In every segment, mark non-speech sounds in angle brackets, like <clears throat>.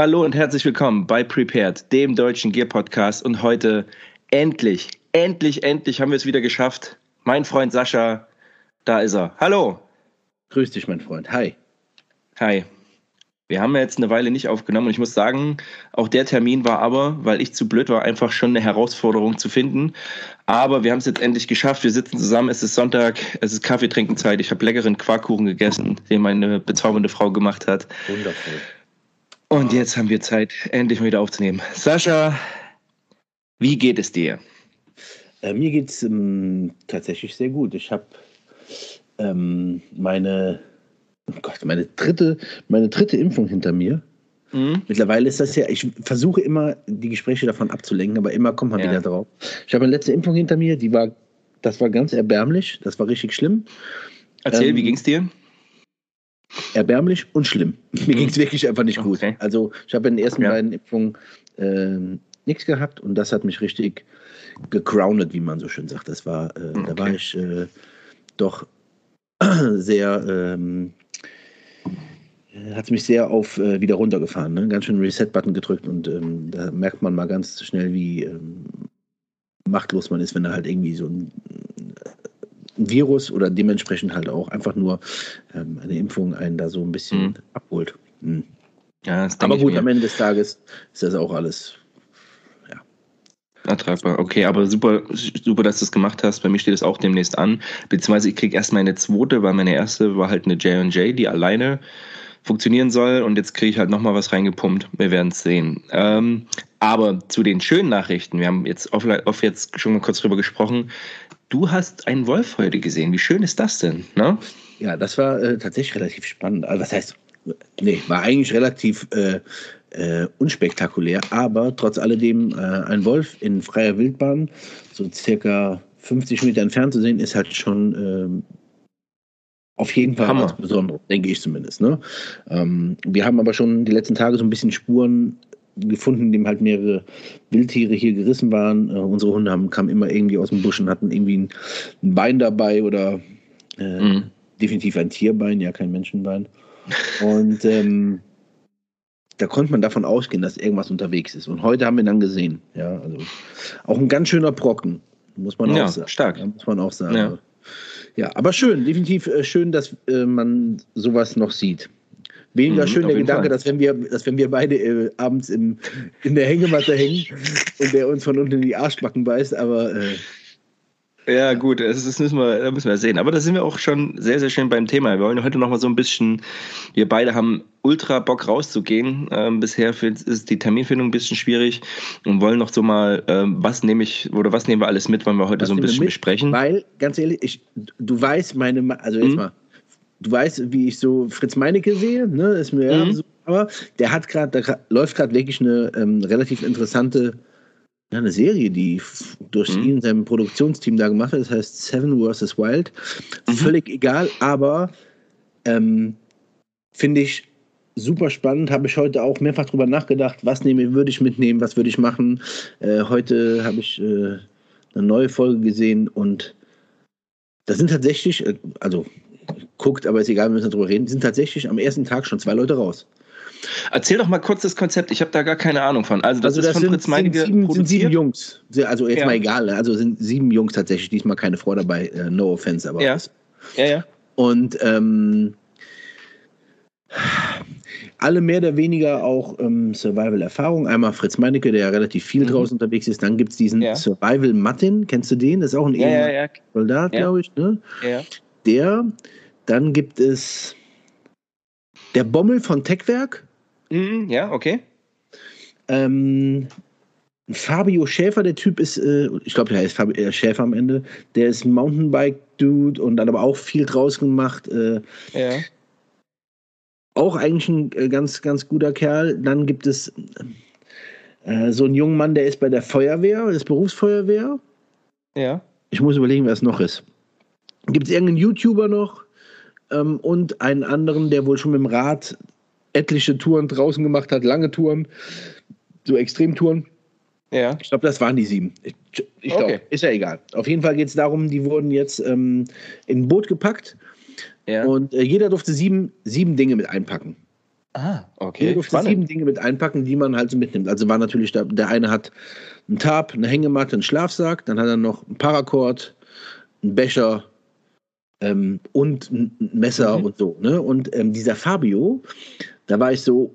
Hallo und herzlich willkommen bei Prepared, dem deutschen Gear Podcast. Und heute endlich, endlich, endlich haben wir es wieder geschafft. Mein Freund Sascha, da ist er. Hallo. Grüß dich, mein Freund. Hi. Hi. Wir haben ja jetzt eine Weile nicht aufgenommen und ich muss sagen, auch der Termin war aber, weil ich zu blöd war, einfach schon eine Herausforderung zu finden. Aber wir haben es jetzt endlich geschafft. Wir sitzen zusammen. Es ist Sonntag. Es ist Kaffeetrinkenzeit. Ich habe leckeren Quarkkuchen gegessen, den meine bezaubernde Frau gemacht hat. Wundervoll. Und jetzt haben wir Zeit, endlich mal wieder aufzunehmen. Sascha, wie geht es dir? Äh, mir geht es ähm, tatsächlich sehr gut. Ich habe ähm, meine oh Gott, meine dritte, meine dritte Impfung hinter mir. Mhm. Mittlerweile ist das ja, ich versuche immer, die Gespräche davon abzulenken, aber immer kommt man ja. wieder drauf. Ich habe eine letzte Impfung hinter mir, die war, das war ganz erbärmlich, das war richtig schlimm. Erzähl, ähm, wie ging es dir? Erbärmlich und schlimm. <laughs> Mir ging es wirklich einfach nicht gut. Okay. Also ich habe in den ersten ja. beiden Impfungen äh, nichts gehabt und das hat mich richtig gegroundet, wie man so schön sagt. Das war, äh, okay. da war ich äh, doch <clears throat> sehr ähm, hat mich sehr auf äh, wieder runtergefahren. Ne? Ganz schön Reset-Button gedrückt und ähm, da merkt man mal ganz schnell, wie ähm, machtlos man ist, wenn er halt irgendwie so ein, Virus oder dementsprechend halt auch einfach nur ähm, eine Impfung einen da so ein bisschen mhm. abholt. Mhm. Ja, aber gut, am Ende des Tages ist das auch alles Ertragbar, okay, aber super, super, dass du es gemacht hast. Bei mir steht es auch demnächst an. Beziehungsweise ich kriege erst meine zweite, weil meine erste war halt eine J&J, die alleine funktionieren soll. Und jetzt kriege ich halt nochmal was reingepumpt. Wir werden es sehen. Ähm, aber zu den schönen Nachrichten. Wir haben jetzt oft, oft jetzt schon mal kurz drüber gesprochen. Du hast einen Wolf heute gesehen. Wie schön ist das denn? Ne? Ja, das war äh, tatsächlich relativ spannend. Also, was heißt, nee, war eigentlich relativ äh, äh, unspektakulär, aber trotz alledem äh, ein Wolf in freier Wildbahn, so circa 50 Meter entfernt zu sehen, ist halt schon ähm, auf jeden Fall Hammer. was Besonderes, denke ich zumindest. Ne? Ähm, wir haben aber schon die letzten Tage so ein bisschen Spuren gefunden, in dem halt mehrere Wildtiere hier gerissen waren. Äh, unsere Hunde haben, kamen immer irgendwie aus dem Busch und hatten irgendwie ein, ein Bein dabei oder äh, mhm. definitiv ein Tierbein, ja kein Menschenbein. Und ähm, da konnte man davon ausgehen, dass irgendwas unterwegs ist. Und heute haben wir dann gesehen. Ja, also auch ein ganz schöner Brocken, muss man auch ja, sagen. Stark. Ja, muss man auch sagen. Ja. Ja, aber schön, definitiv äh, schön, dass äh, man sowas noch sieht. Weniger mhm, schön der Gedanke, dass wenn wir, dass wenn wir beide äh, abends im, in der Hängematte hängen und der uns von unten in die Arschbacken beißt, aber äh, ja, gut, das, das müssen wir, das müssen wir sehen. Aber da sind wir auch schon sehr, sehr schön beim Thema. Wir wollen heute noch mal so ein bisschen, wir beide haben ultra Bock rauszugehen. Ähm, bisher ist die Terminfindung ein bisschen schwierig und wollen noch so mal, ähm, was nehme ich, oder was nehmen wir alles mit, wollen wir heute was so ein bisschen besprechen. Weil, ganz ehrlich, ich, du weißt meine, also jetzt mhm. mal, du weißt, wie ich so Fritz Meinecke sehe, ne? Ist mir mhm. ja so, aber der hat gerade, da läuft gerade wirklich eine ähm, relativ interessante ja, eine Serie, die durch mhm. ihn und sein Produktionsteam da gemacht wird. Das heißt Seven vs. Wild. Mhm. Völlig egal, aber ähm, finde ich super spannend. Habe ich heute auch mehrfach drüber nachgedacht, was nehme, würde ich mitnehmen, was würde ich machen. Äh, heute habe ich äh, eine neue Folge gesehen und da sind tatsächlich, äh, also guckt, aber ist egal, wir müssen darüber reden, sind tatsächlich am ersten Tag schon zwei Leute raus. Erzähl doch mal kurz das Konzept, ich habe da gar keine Ahnung von. Also das, also das ist von Fritz Meinecke sind sieben, sind sieben Jungs, also jetzt ja. mal egal, ne? also sind sieben Jungs tatsächlich, diesmal keine Frau dabei, uh, no offense, aber ja. Was. Ja, ja. Und ähm, alle mehr oder weniger auch ähm, Survival-Erfahrung. Einmal Fritz Meinecke, der ja relativ viel mhm. draußen unterwegs ist. Dann gibt es diesen ja. Survival Martin, kennst du den? Das ist auch ein ja. Soldat, glaube ich. Ne? Ja. Der. Dann gibt es der Bommel von Techwerk. Mhm, ja, okay. Ähm, Fabio Schäfer, der Typ ist, äh, ich glaube, der heißt Fabio äh, Schäfer am Ende, der ist Mountainbike-Dude und hat aber auch viel draus gemacht. Äh, ja. Auch eigentlich ein äh, ganz, ganz guter Kerl. Dann gibt es äh, so einen jungen Mann, der ist bei der Feuerwehr, das Berufsfeuerwehr. Ja. Ich muss überlegen, wer es noch ist. Gibt es irgendeinen YouTuber noch? Ähm, und einen anderen, der wohl schon mit dem Rad etliche Touren draußen gemacht hat, lange Touren, so Extremtouren. Ja. Ich glaube, das waren die sieben. Ich, ich glaube, okay. ist ja egal. Auf jeden Fall geht es darum, die wurden jetzt ähm, in ein Boot gepackt ja. und äh, jeder durfte sieben, sieben Dinge mit einpacken. Ah, okay. Jeder durfte Spannend. sieben Dinge mit einpacken, die man halt so mitnimmt. Also war natürlich, da, der eine hat einen Tarp, eine Hängematte, einen Schlafsack, dann hat er noch einen Paracord, einen Becher ähm, und ein Messer Mhm. und so. Ne? Und ähm, dieser Fabio, da war ich so,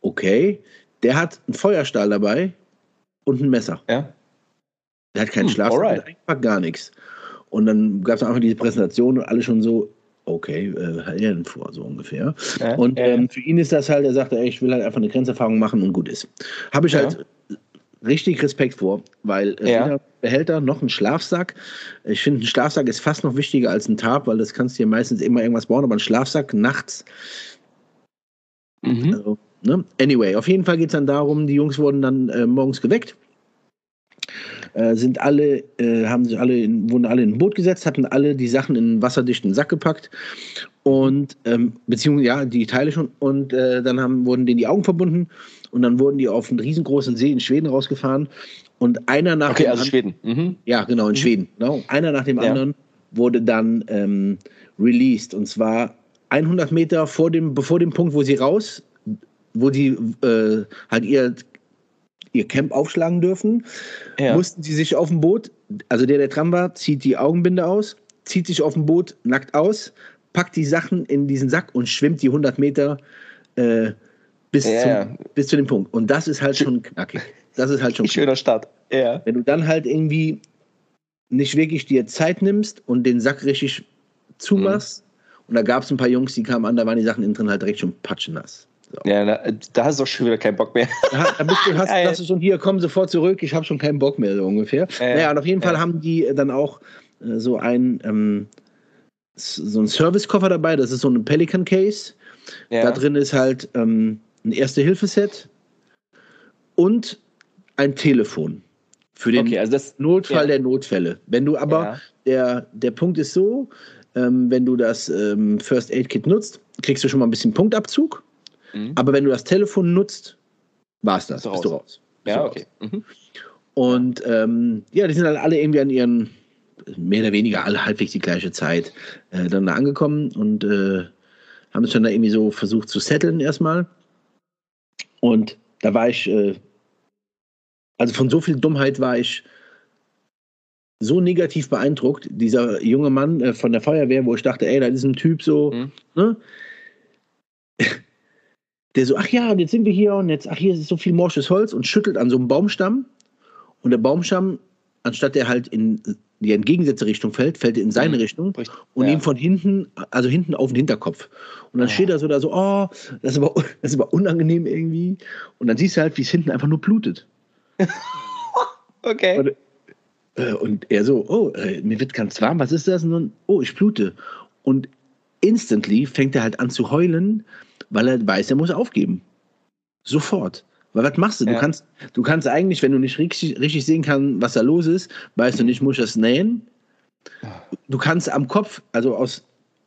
okay, der hat einen Feuerstahl dabei und ein Messer. Ja. Der hat keinen Hm, Schlafsack, alright. und einfach gar nichts. Und dann gab es einfach diese Präsentation und alle schon so, okay, äh, hat er denn vor, so ungefähr. Ja, Und ja, ähm, für ihn ist das halt, er sagte, ey, ich will halt einfach eine Grenzerfahrung machen und gut ist. Habe ich Ja. halt richtig Respekt vor, weil äh, Ja. Behälter noch ein Schlafsack. Ich finde, ein Schlafsack ist fast noch wichtiger als ein Tarp, weil das kannst du dir meistens immer irgendwas bauen, aber ein Schlafsack nachts Mhm. also, ne? Anyway, auf jeden Fall geht es dann darum, die Jungs wurden dann äh, morgens geweckt, äh, sind alle, äh, haben sich alle in, wurden alle in ein Boot gesetzt, hatten alle die Sachen in einen wasserdichten Sack gepackt und ähm, beziehungsweise ja, die Teile schon und äh, dann haben, wurden denen die Augen verbunden und dann wurden die auf einen riesengroßen See in Schweden rausgefahren und einer nach Okay, dem also an- Schweden. Mhm. ja, genau, in Mhm. Schweden. Genau. Einer nach dem Ja. anderen wurde dann ähm, released. Und zwar 100 Meter vor dem, bevor dem Punkt, wo sie raus, wo sie äh, halt ihr, ihr Camp aufschlagen dürfen, Ja. mussten sie sich auf dem Boot, also der, der dran war, zieht die Augenbinde aus, zieht sich auf dem Boot nackt aus, packt die Sachen in diesen Sack und schwimmt die 100 Meter äh, bis, Ja, zum, bis zu dem Punkt. Und das ist halt schon knackig. Das ist halt schon Schöner Start. Ja. wenn du dann halt irgendwie nicht wirklich dir Zeit nimmst und den Sack richtig zumachst, und da gab es ein paar Jungs, die kamen an, da waren die Sachen innen drin halt direkt schon patschennass. So. Ja, da, da hast du doch schon wieder keinen Bock mehr. Da, da bist du, hast, <laughs> hast du schon hier, komm sofort zurück, ich habe schon keinen Bock mehr, so ungefähr. Ja, ja. naja, und auf jeden Fall haben die dann auch äh, so ein ähm, so ein Service-Koffer dabei, das ist so ein Pelican Case. Da drin ist halt ähm, ein Erste-Hilfe-Set und ein Telefon. Für den Okay, also das. Notfall Ja. der Notfälle. Wenn du aber, Ja. der, der Punkt ist so, ähm, wenn du das ähm, First Aid Kit nutzt, kriegst du schon mal ein bisschen Punktabzug. Mhm. Aber wenn du das Telefon nutzt, war es das. Bist du Bist du raus. raus. Bist Ja, du okay. raus. Mhm. Und ähm, ja, die sind dann alle irgendwie an ihren, mehr oder weniger alle halbwegs die gleiche Zeit, äh, dann da angekommen und äh, haben es dann da irgendwie so versucht zu setteln erstmal. Und da war ich, äh, also von so viel Dummheit war ich so negativ beeindruckt. Dieser junge Mann äh, von der Feuerwehr, wo ich dachte, ey, da ist ein Typ so, Mhm. ne? Der so, ach ja, und jetzt sind wir hier und jetzt, ach hier ist so viel morsches Holz und schüttelt an so einem Baumstamm. Und der Baumstamm, anstatt der halt in die entgegengesetzte Richtung fällt, fällt er in seine Mhm. Richtung Richtig. und Ja. ihm von hinten, also hinten auf den Hinterkopf. Und dann Oh. steht er so da so, oh, das ist, aber, <laughs> das ist aber unangenehm irgendwie. Und dann siehst du halt, wie es hinten einfach nur blutet. <laughs> Okay. Und, äh, und er so, oh, äh, mir wird ganz warm, was ist das? Und oh, ich blute. Und instantly fängt er halt an zu heulen, weil er weiß, er muss aufgeben. Sofort. Weil was machst du? Du Ja. kannst, du kannst eigentlich, wenn du nicht richtig, richtig sehen kannst, was da los ist, weißt du nicht, muss ich das nähen? Du kannst am Kopf, also aus,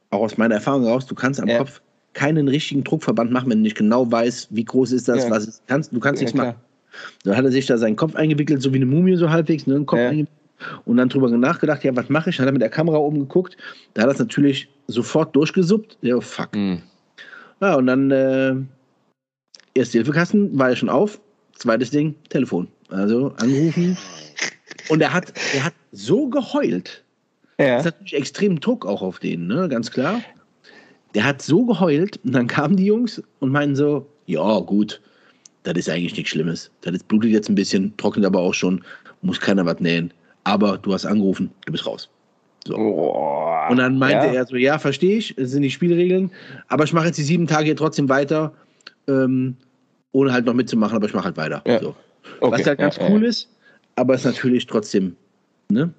auch aus meiner Erfahrung heraus, du kannst am Ja. Kopf keinen richtigen Druckverband machen, wenn du nicht genau weißt, wie groß ist das, Ja. was ist. Kannst, du kannst nichts machen. Dann hat er sich da seinen Kopf eingewickelt, so wie eine Mumie so halbwegs, ne, Kopf Ja. eingewickelt und dann drüber nachgedacht, ja, was mache ich? Hat er mit der Kamera oben geguckt, da hat er es natürlich sofort durchgesuppt. Ja, fuck. Mhm. Ja, und dann äh, erste Hilfekasten war ja schon auf, zweites Ding, Telefon. Also anrufen. Und er hat, er hat so geheult. Das Ja. ist natürlich extrem Druck auch auf den, ne? ganz klar. Der hat so geheult und dann kamen die Jungs und meinten so, ja gut, das ist eigentlich nichts Schlimmes. Das ist, blutet jetzt ein bisschen, trocknet aber auch schon, muss keiner was nähen. Aber du hast angerufen, du bist raus. So. Boah. Und dann meinte ja. er so, ja, verstehe ich, das sind die Spielregeln, aber ich mache jetzt die sieben Tage hier trotzdem weiter, ähm, ohne halt noch mitzumachen, aber ich mache halt weiter. Ja. So. Okay, Was halt ganz ja, cool ist, aber es ist natürlich trotzdem, ne?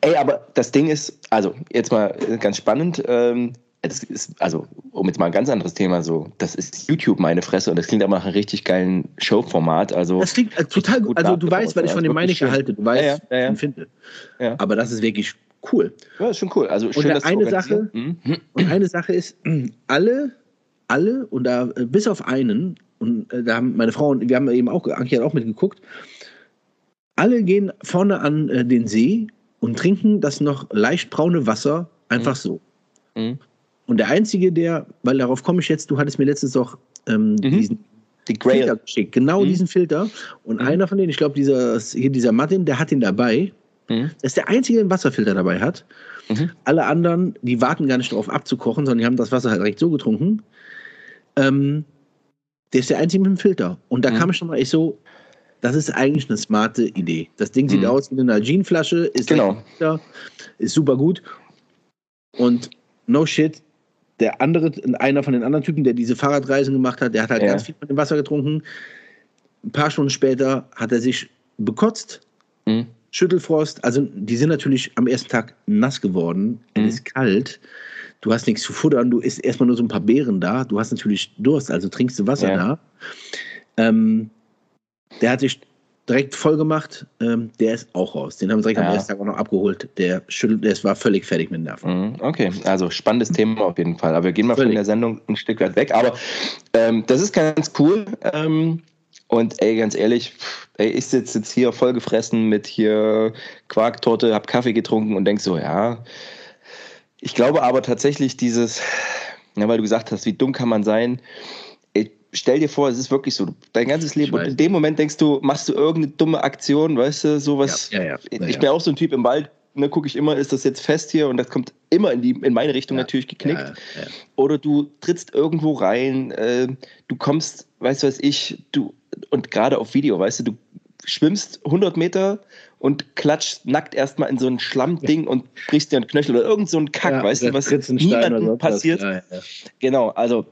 Ey, aber das Ding ist, also jetzt mal ganz spannend, ähm, ist, also um jetzt mal ein ganz anderes Thema so, das ist YouTube meine Fresse und das klingt aber nach einem richtig geilen Showformat, also Das klingt äh, total gut. Also du weißt, was ich von dem wirklich Meinecke schön. halte, du weißt, Ja, ja, ja, ich finde. Ja. Aber das ist wirklich cool. ja, ist schon cool. Also schön, Und eine Sache- Mhm. Und eine Sache ist, <clears throat> alle, alle, und da äh, bis auf einen, und äh, da haben meine Frau und wir haben eben auch, Anki hat auch mitgeguckt, alle gehen vorne an den See und trinken das noch leicht braune Wasser einfach Mhm. so. Mhm. Und der Einzige, der, weil darauf komme ich jetzt, du hattest mir letztens doch ähm, mhm. diesen die Filter geschickt. Genau mhm. diesen Filter. Und mhm. einer von denen, ich glaube, dieser, hier dieser Martin, der hat ihn dabei. Mhm. Das ist der einzige, der einen Wasserfilter dabei hat. Mhm. Alle anderen, die warten gar nicht darauf abzukochen, sondern die haben das Wasser halt direkt so getrunken. Ähm, der ist der einzige mit dem Filter. Und da mhm. kam ich schon mal echt so, das ist eigentlich eine smarte Idee. Das Ding sieht mhm. aus wie eine Jeanflasche, ist, genau. ist super gut. Und no shit, der andere, einer von den anderen Typen, der diese Fahrradreisen gemacht hat, der hat halt ja. ganz viel von dem Wasser getrunken. Ein paar Stunden später hat er sich bekotzt, mhm. Schüttelfrost. Also die sind natürlich am ersten Tag nass geworden. Mhm. Es ist kalt. Du hast nichts zu futtern. Du isst erstmal nur so ein paar Beeren da. Du hast natürlich Durst, also trinkst du Wasser ja. da. Ähm, der hat sich direkt voll gemacht. Ähm, der ist auch raus. Den haben wir direkt ja. am ersten Tag auch noch abgeholt. Der schüttelt, der war völlig fertig mit den Nerven. Mhm, okay, also spannendes Thema auf jeden Fall. Aber wir gehen mal völlig. von der Sendung ein Stück weit weg. Aber ähm, das ist ganz cool. Ähm, und ey, ganz ehrlich, ey, ich sitze jetzt hier voll gefressen mit hier Quarktorte, hab Kaffee getrunken und denk so, ja. Ich glaube aber tatsächlich dieses, ja, weil du gesagt hast, wie dumm kann man sein, stell dir vor, es ist wirklich so, dein ganzes Leben. Und in dem Moment denkst du, machst du irgendeine dumme Aktion, weißt du, sowas. Ja, ja, ja. Ich bin auch so ein Typ im Wald, ne, gucke ich immer, ist das jetzt fest hier und das kommt immer in, die, in meine Richtung natürlich geknickt. Oder du trittst irgendwo rein, äh, du kommst, weißt du was ich, du, und gerade auf Video, weißt du, du schwimmst 100 Meter und klatscht nackt erstmal in so ein Schlammding und <laughs> brichst dir einen Knöchel oder irgend so ein Kack, weißt du, was niemandem passiert. Genau, also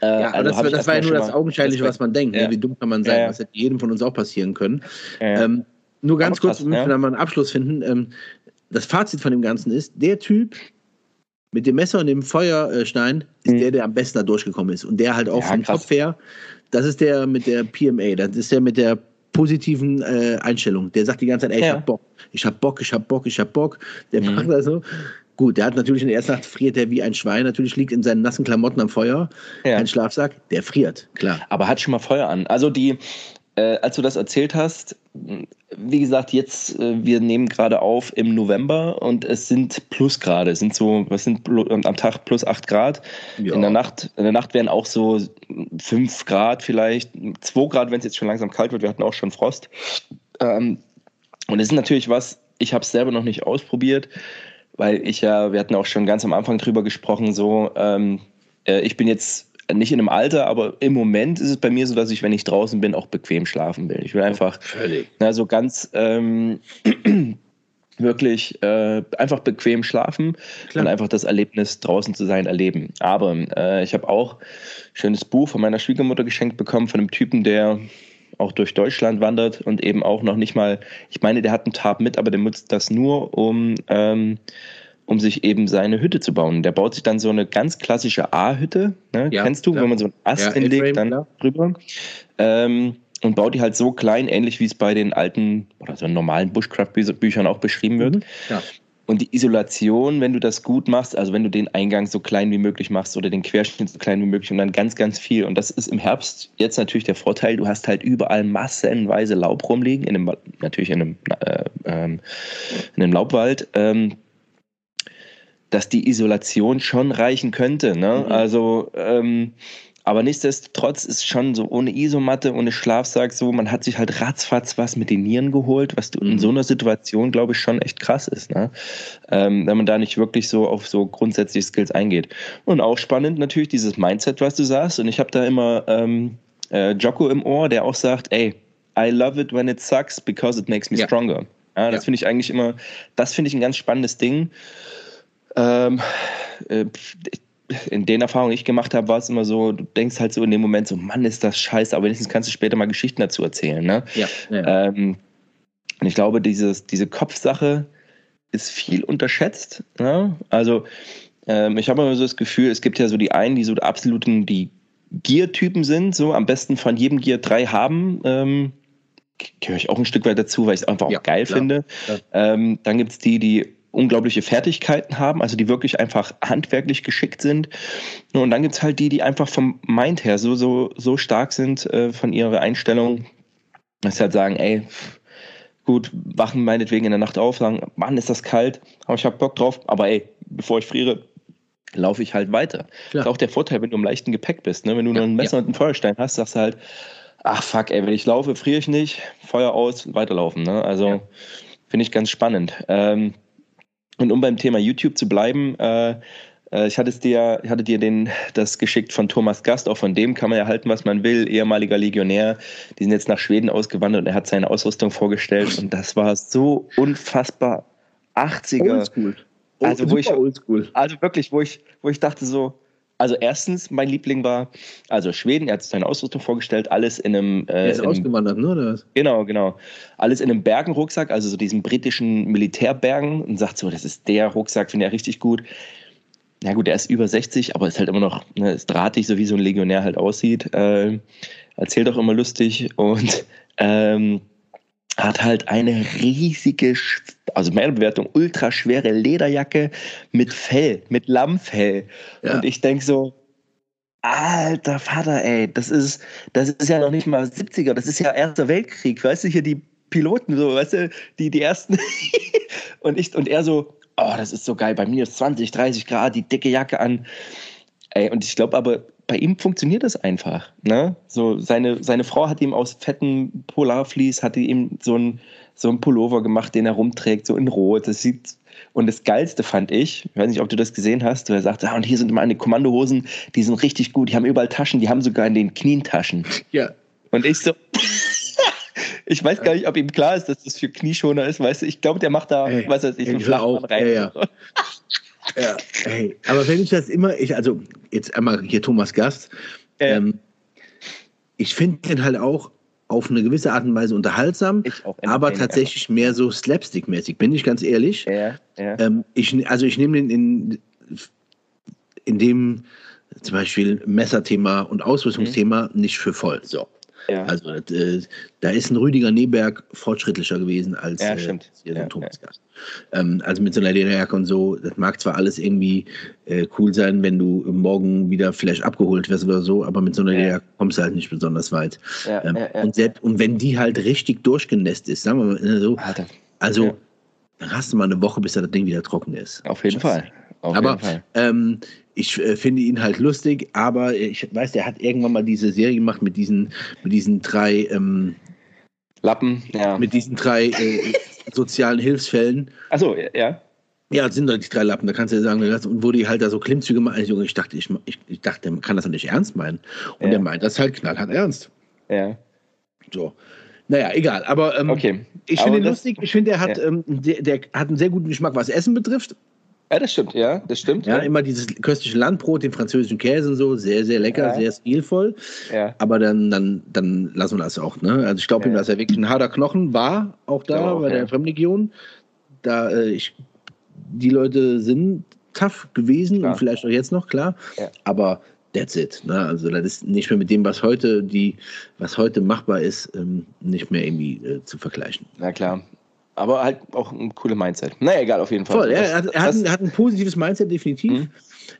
äh, ja, also das, das war ja nur das Augenscheinliche, was man denkt. Ne? Ja. Wie dumm kann man sein? Ja. Das hätte jedem von uns auch passieren können. Ähm, nur ganz kurz, damit wir mal einen Abschluss finden. Ähm, das Fazit von dem Ganzen ist, der Typ mit dem Messer und dem Feuerstein ist mhm. der, der am besten da durchgekommen ist. Und der halt auch vom krass. Kopf her, das ist der mit der PMA, das ist der mit der positiven äh, Einstellung. Der sagt die ganze Zeit, ey, ich hab Bock, ich hab Bock, ich hab Bock, ich hab Bock. Der mhm. macht also. Gut, der hat natürlich in der ersten Nacht friert er wie ein Schwein. Natürlich liegt in seinen nassen Klamotten am Feuer. Ja. Ein Schlafsack, der friert, klar. Aber hat schon mal Feuer an. Also die, äh, als du das erzählt hast, wie gesagt, jetzt, äh, wir nehmen gerade auf im November und es sind Plusgrade. Es sind so, was sind am Tag plus 8 Grad. Ja. In der Nacht, in der Nacht wären auch so 5 Grad vielleicht, 2 Grad, wenn es jetzt schon langsam kalt wird. Wir hatten auch schon Frost. Ähm, und es ist natürlich was, ich habe es selber noch nicht ausprobiert weil ich ja, wir hatten auch schon ganz am Anfang drüber gesprochen, so, ähm, äh, ich bin jetzt nicht in einem Alter, aber im Moment ist es bei mir so, dass ich, wenn ich draußen bin, auch bequem schlafen will. Ich will einfach na, so ganz ähm, <clears throat> wirklich äh, einfach bequem schlafen Klar. und einfach das Erlebnis draußen zu sein erleben. Aber äh, ich habe auch ein schönes Buch von meiner Schwiegermutter geschenkt bekommen von einem Typen, der auch durch Deutschland wandert und eben auch noch nicht mal, ich meine, der hat einen Tab mit, aber der nutzt das nur, um, ähm, um sich eben seine Hütte zu bauen. Der baut sich dann so eine ganz klassische A-Hütte, ne? ja, kennst du, klar. wenn man so einen Ast ja, hinlegt, dann klar. drüber. Ähm, und baut die halt so klein, ähnlich wie es bei den alten oder so normalen Bushcraft-Büchern auch beschrieben wird. Mhm, ja. Und die Isolation, wenn du das gut machst, also wenn du den Eingang so klein wie möglich machst oder den Querschnitt so klein wie möglich und dann ganz, ganz viel. Und das ist im Herbst jetzt natürlich der Vorteil, du hast halt überall massenweise Laub rumliegen, in einem, natürlich in einem, äh, ähm, in einem Laubwald. Ähm, dass die Isolation schon reichen könnte. Ne? Mhm. Also ähm, aber nichtsdestotrotz ist schon so ohne Isomatte, ohne Schlafsack so, man hat sich halt ratzfatz was mit den Nieren geholt, was in mhm. so einer Situation, glaube ich, schon echt krass ist, ne? Ähm, wenn man da nicht wirklich so auf so grundsätzliche Skills eingeht. Und auch spannend natürlich dieses Mindset, was du sagst. Und ich habe da immer ähm, äh, Jocko im Ohr, der auch sagt, ey, I love it when it sucks because it makes me ja. stronger. Ja, das ja. finde ich eigentlich immer, das finde ich ein ganz spannendes Ding. Ähm, äh, in den Erfahrungen, die ich gemacht habe, war es immer so, du denkst halt so in dem Moment so, Mann, ist das scheiße, aber wenigstens kannst du später mal Geschichten dazu erzählen. Ne? Ja, ja. Ähm, und ich glaube, dieses, diese Kopfsache ist viel unterschätzt. Ne? Also ähm, ich habe immer so das Gefühl, es gibt ja so die einen, die so die absoluten, die Gear-Typen sind, so am besten von jedem Gear drei haben. Ähm, gehöre ich auch ein Stück weit dazu, weil ich es einfach ja, auch geil klar, finde. Ähm, dann gibt es die, die unglaubliche Fertigkeiten haben, also die wirklich einfach handwerklich geschickt sind. Und dann gibt es halt die, die einfach vom Mind her so, so, so stark sind äh, von ihrer Einstellung, dass sie halt sagen, ey, gut, wachen meinetwegen in der Nacht auf, sagen, Mann, ist das kalt, aber ich habe Bock drauf, aber ey, bevor ich friere, laufe ich halt weiter. Klar. Das ist auch der Vorteil, wenn du im leichten Gepäck bist. Ne? Wenn du ja, nur ein Messer ja. und einen Feuerstein hast, sagst du halt, ach fuck, ey, wenn ich laufe, friere ich nicht, Feuer aus, weiterlaufen. Ne? Also ja. finde ich ganz spannend. Ähm, und um beim Thema YouTube zu bleiben, äh, äh, ich hatte dir, hatte dir den, das geschickt von Thomas Gast, auch von dem kann man ja halten, was man will, ehemaliger Legionär. Die sind jetzt nach Schweden ausgewandert und er hat seine Ausrüstung vorgestellt und das war so unfassbar 80er. Oldschool. Also, wo ich, oldschool. also wirklich, wo ich, wo ich dachte so, also erstens, mein Liebling war, also Schweden, er hat seine Ausrüstung vorgestellt, alles in einem... Äh, er ist einem, ausgewandert, ne? Oder? Genau, genau. Alles in einem Bergenrucksack, also so diesen britischen Militärbergen und sagt so, das ist der Rucksack, finde ich richtig gut ja gut, er ist über 60, aber ist halt immer noch, ne, ist drahtig, so wie so ein Legionär halt aussieht. Äh, erzählt auch immer lustig und ähm, hat halt eine riesige, also meine Bewertung, ultraschwere Lederjacke mit Fell, mit Lammfell. Ja. Und ich denke so, alter Vater, ey, das ist, das ist ja noch nicht mal 70er, das ist ja Erster Weltkrieg, weißt du, hier die Piloten, so, weißt du, die, die ersten. <laughs> und ich, und er so, oh, das ist so geil, bei minus 20, 30 Grad, die dicke Jacke an. Ey, und ich glaube aber, bei ihm funktioniert das einfach. Ne? So seine, seine Frau hat ihm aus fetten Polarflies, hat ihm so ein, so ein Pullover gemacht, den er rumträgt, so in Rot. Das sieht und das Geilste fand ich, ich weiß nicht, ob du das gesehen hast, er sagt, ah, und hier sind meine Kommandohosen, die sind richtig gut, die haben überall Taschen, die haben sogar in den Knien Taschen. <laughs> Ja. Und ich so, <laughs> ich weiß gar nicht, ob ihm klar ist, dass das für Knieschoner ist, weißt du, ich glaube, der macht da, hey, was weiß ich, so Flachmann rein. Ja, ja. <laughs> ja, hey. Aber wenn ich das immer, ich, also jetzt einmal hier Thomas Gast, äh. ähm, ich finde den halt auch auf eine gewisse Art und Weise unterhaltsam, aber tatsächlich mehr so slapstick-mäßig, bin ich ganz ehrlich. Ja, ja. Ähm, ich, also ich nehme den in, in dem zum Beispiel Messerthema und Ausrüstungsthema mhm. nicht für voll. So. Ja. Also äh, da ist ein Rüdiger Neberg fortschrittlicher gewesen als ja, äh, ja, Thomas Gast. Ähm, also mit so einer Lederjacke und so, das mag zwar alles irgendwie äh, cool sein, wenn du morgen wieder vielleicht abgeholt wirst oder so, aber mit so einer ja. Lederjacke kommst du halt nicht besonders weit. Ähm, und, selbst, und wenn die halt richtig durchgenässt ist, sagen wir mal äh, so, Alter. also dann hast du mal eine Woche, bis das Ding wieder trocken ist. Auf jeden Fall. Auf aber jeden Fall. Ähm, ich äh, finde ihn halt lustig, aber ich weiß, der hat irgendwann mal diese Serie gemacht mit diesen, mit diesen drei ähm, Lappen, ja. Mit diesen drei äh, sozialen Hilfsfällen. Achso, ja. Ja, das sind doch die drei Lappen, da kannst du ja sagen, und wo die halt da so Klimmzüge machen. Also, ich dachte, ich, ich, ich dachte, man kann das doch nicht ernst meinen. Und ja. der meint das halt knallhart ernst. Ja. So. Naja, egal. Aber ähm, okay. ich finde ihn lustig. Ich finde, der hat, ja. ähm, der, der, hat einen sehr guten Geschmack, was Essen betrifft. Ja, das stimmt, ja, das stimmt. Ja, ja. immer dieses köstliche Landbrot, den französischen Käse und so, sehr, sehr lecker, ja. sehr stilvoll. Ja. Aber dann, dann, dann lassen wir das auch. Ne? Also ich glaube ihm, dass er wirklich ein harter Knochen war, auch da auch, bei der Fremdlegion. Da äh, ich, die Leute sind tough gewesen klar. und vielleicht auch jetzt noch, klar. Aber that's it. Ne? Also das ist nicht mehr mit dem, was heute die, was heute machbar ist, ähm, nicht mehr irgendwie äh, zu vergleichen. Na klar aber halt auch ein cooles Mindset. Naja, egal, auf jeden Fall. Voll, er, hat, er hat, ein, hat, ein, positives Mindset, definitiv. Mhm.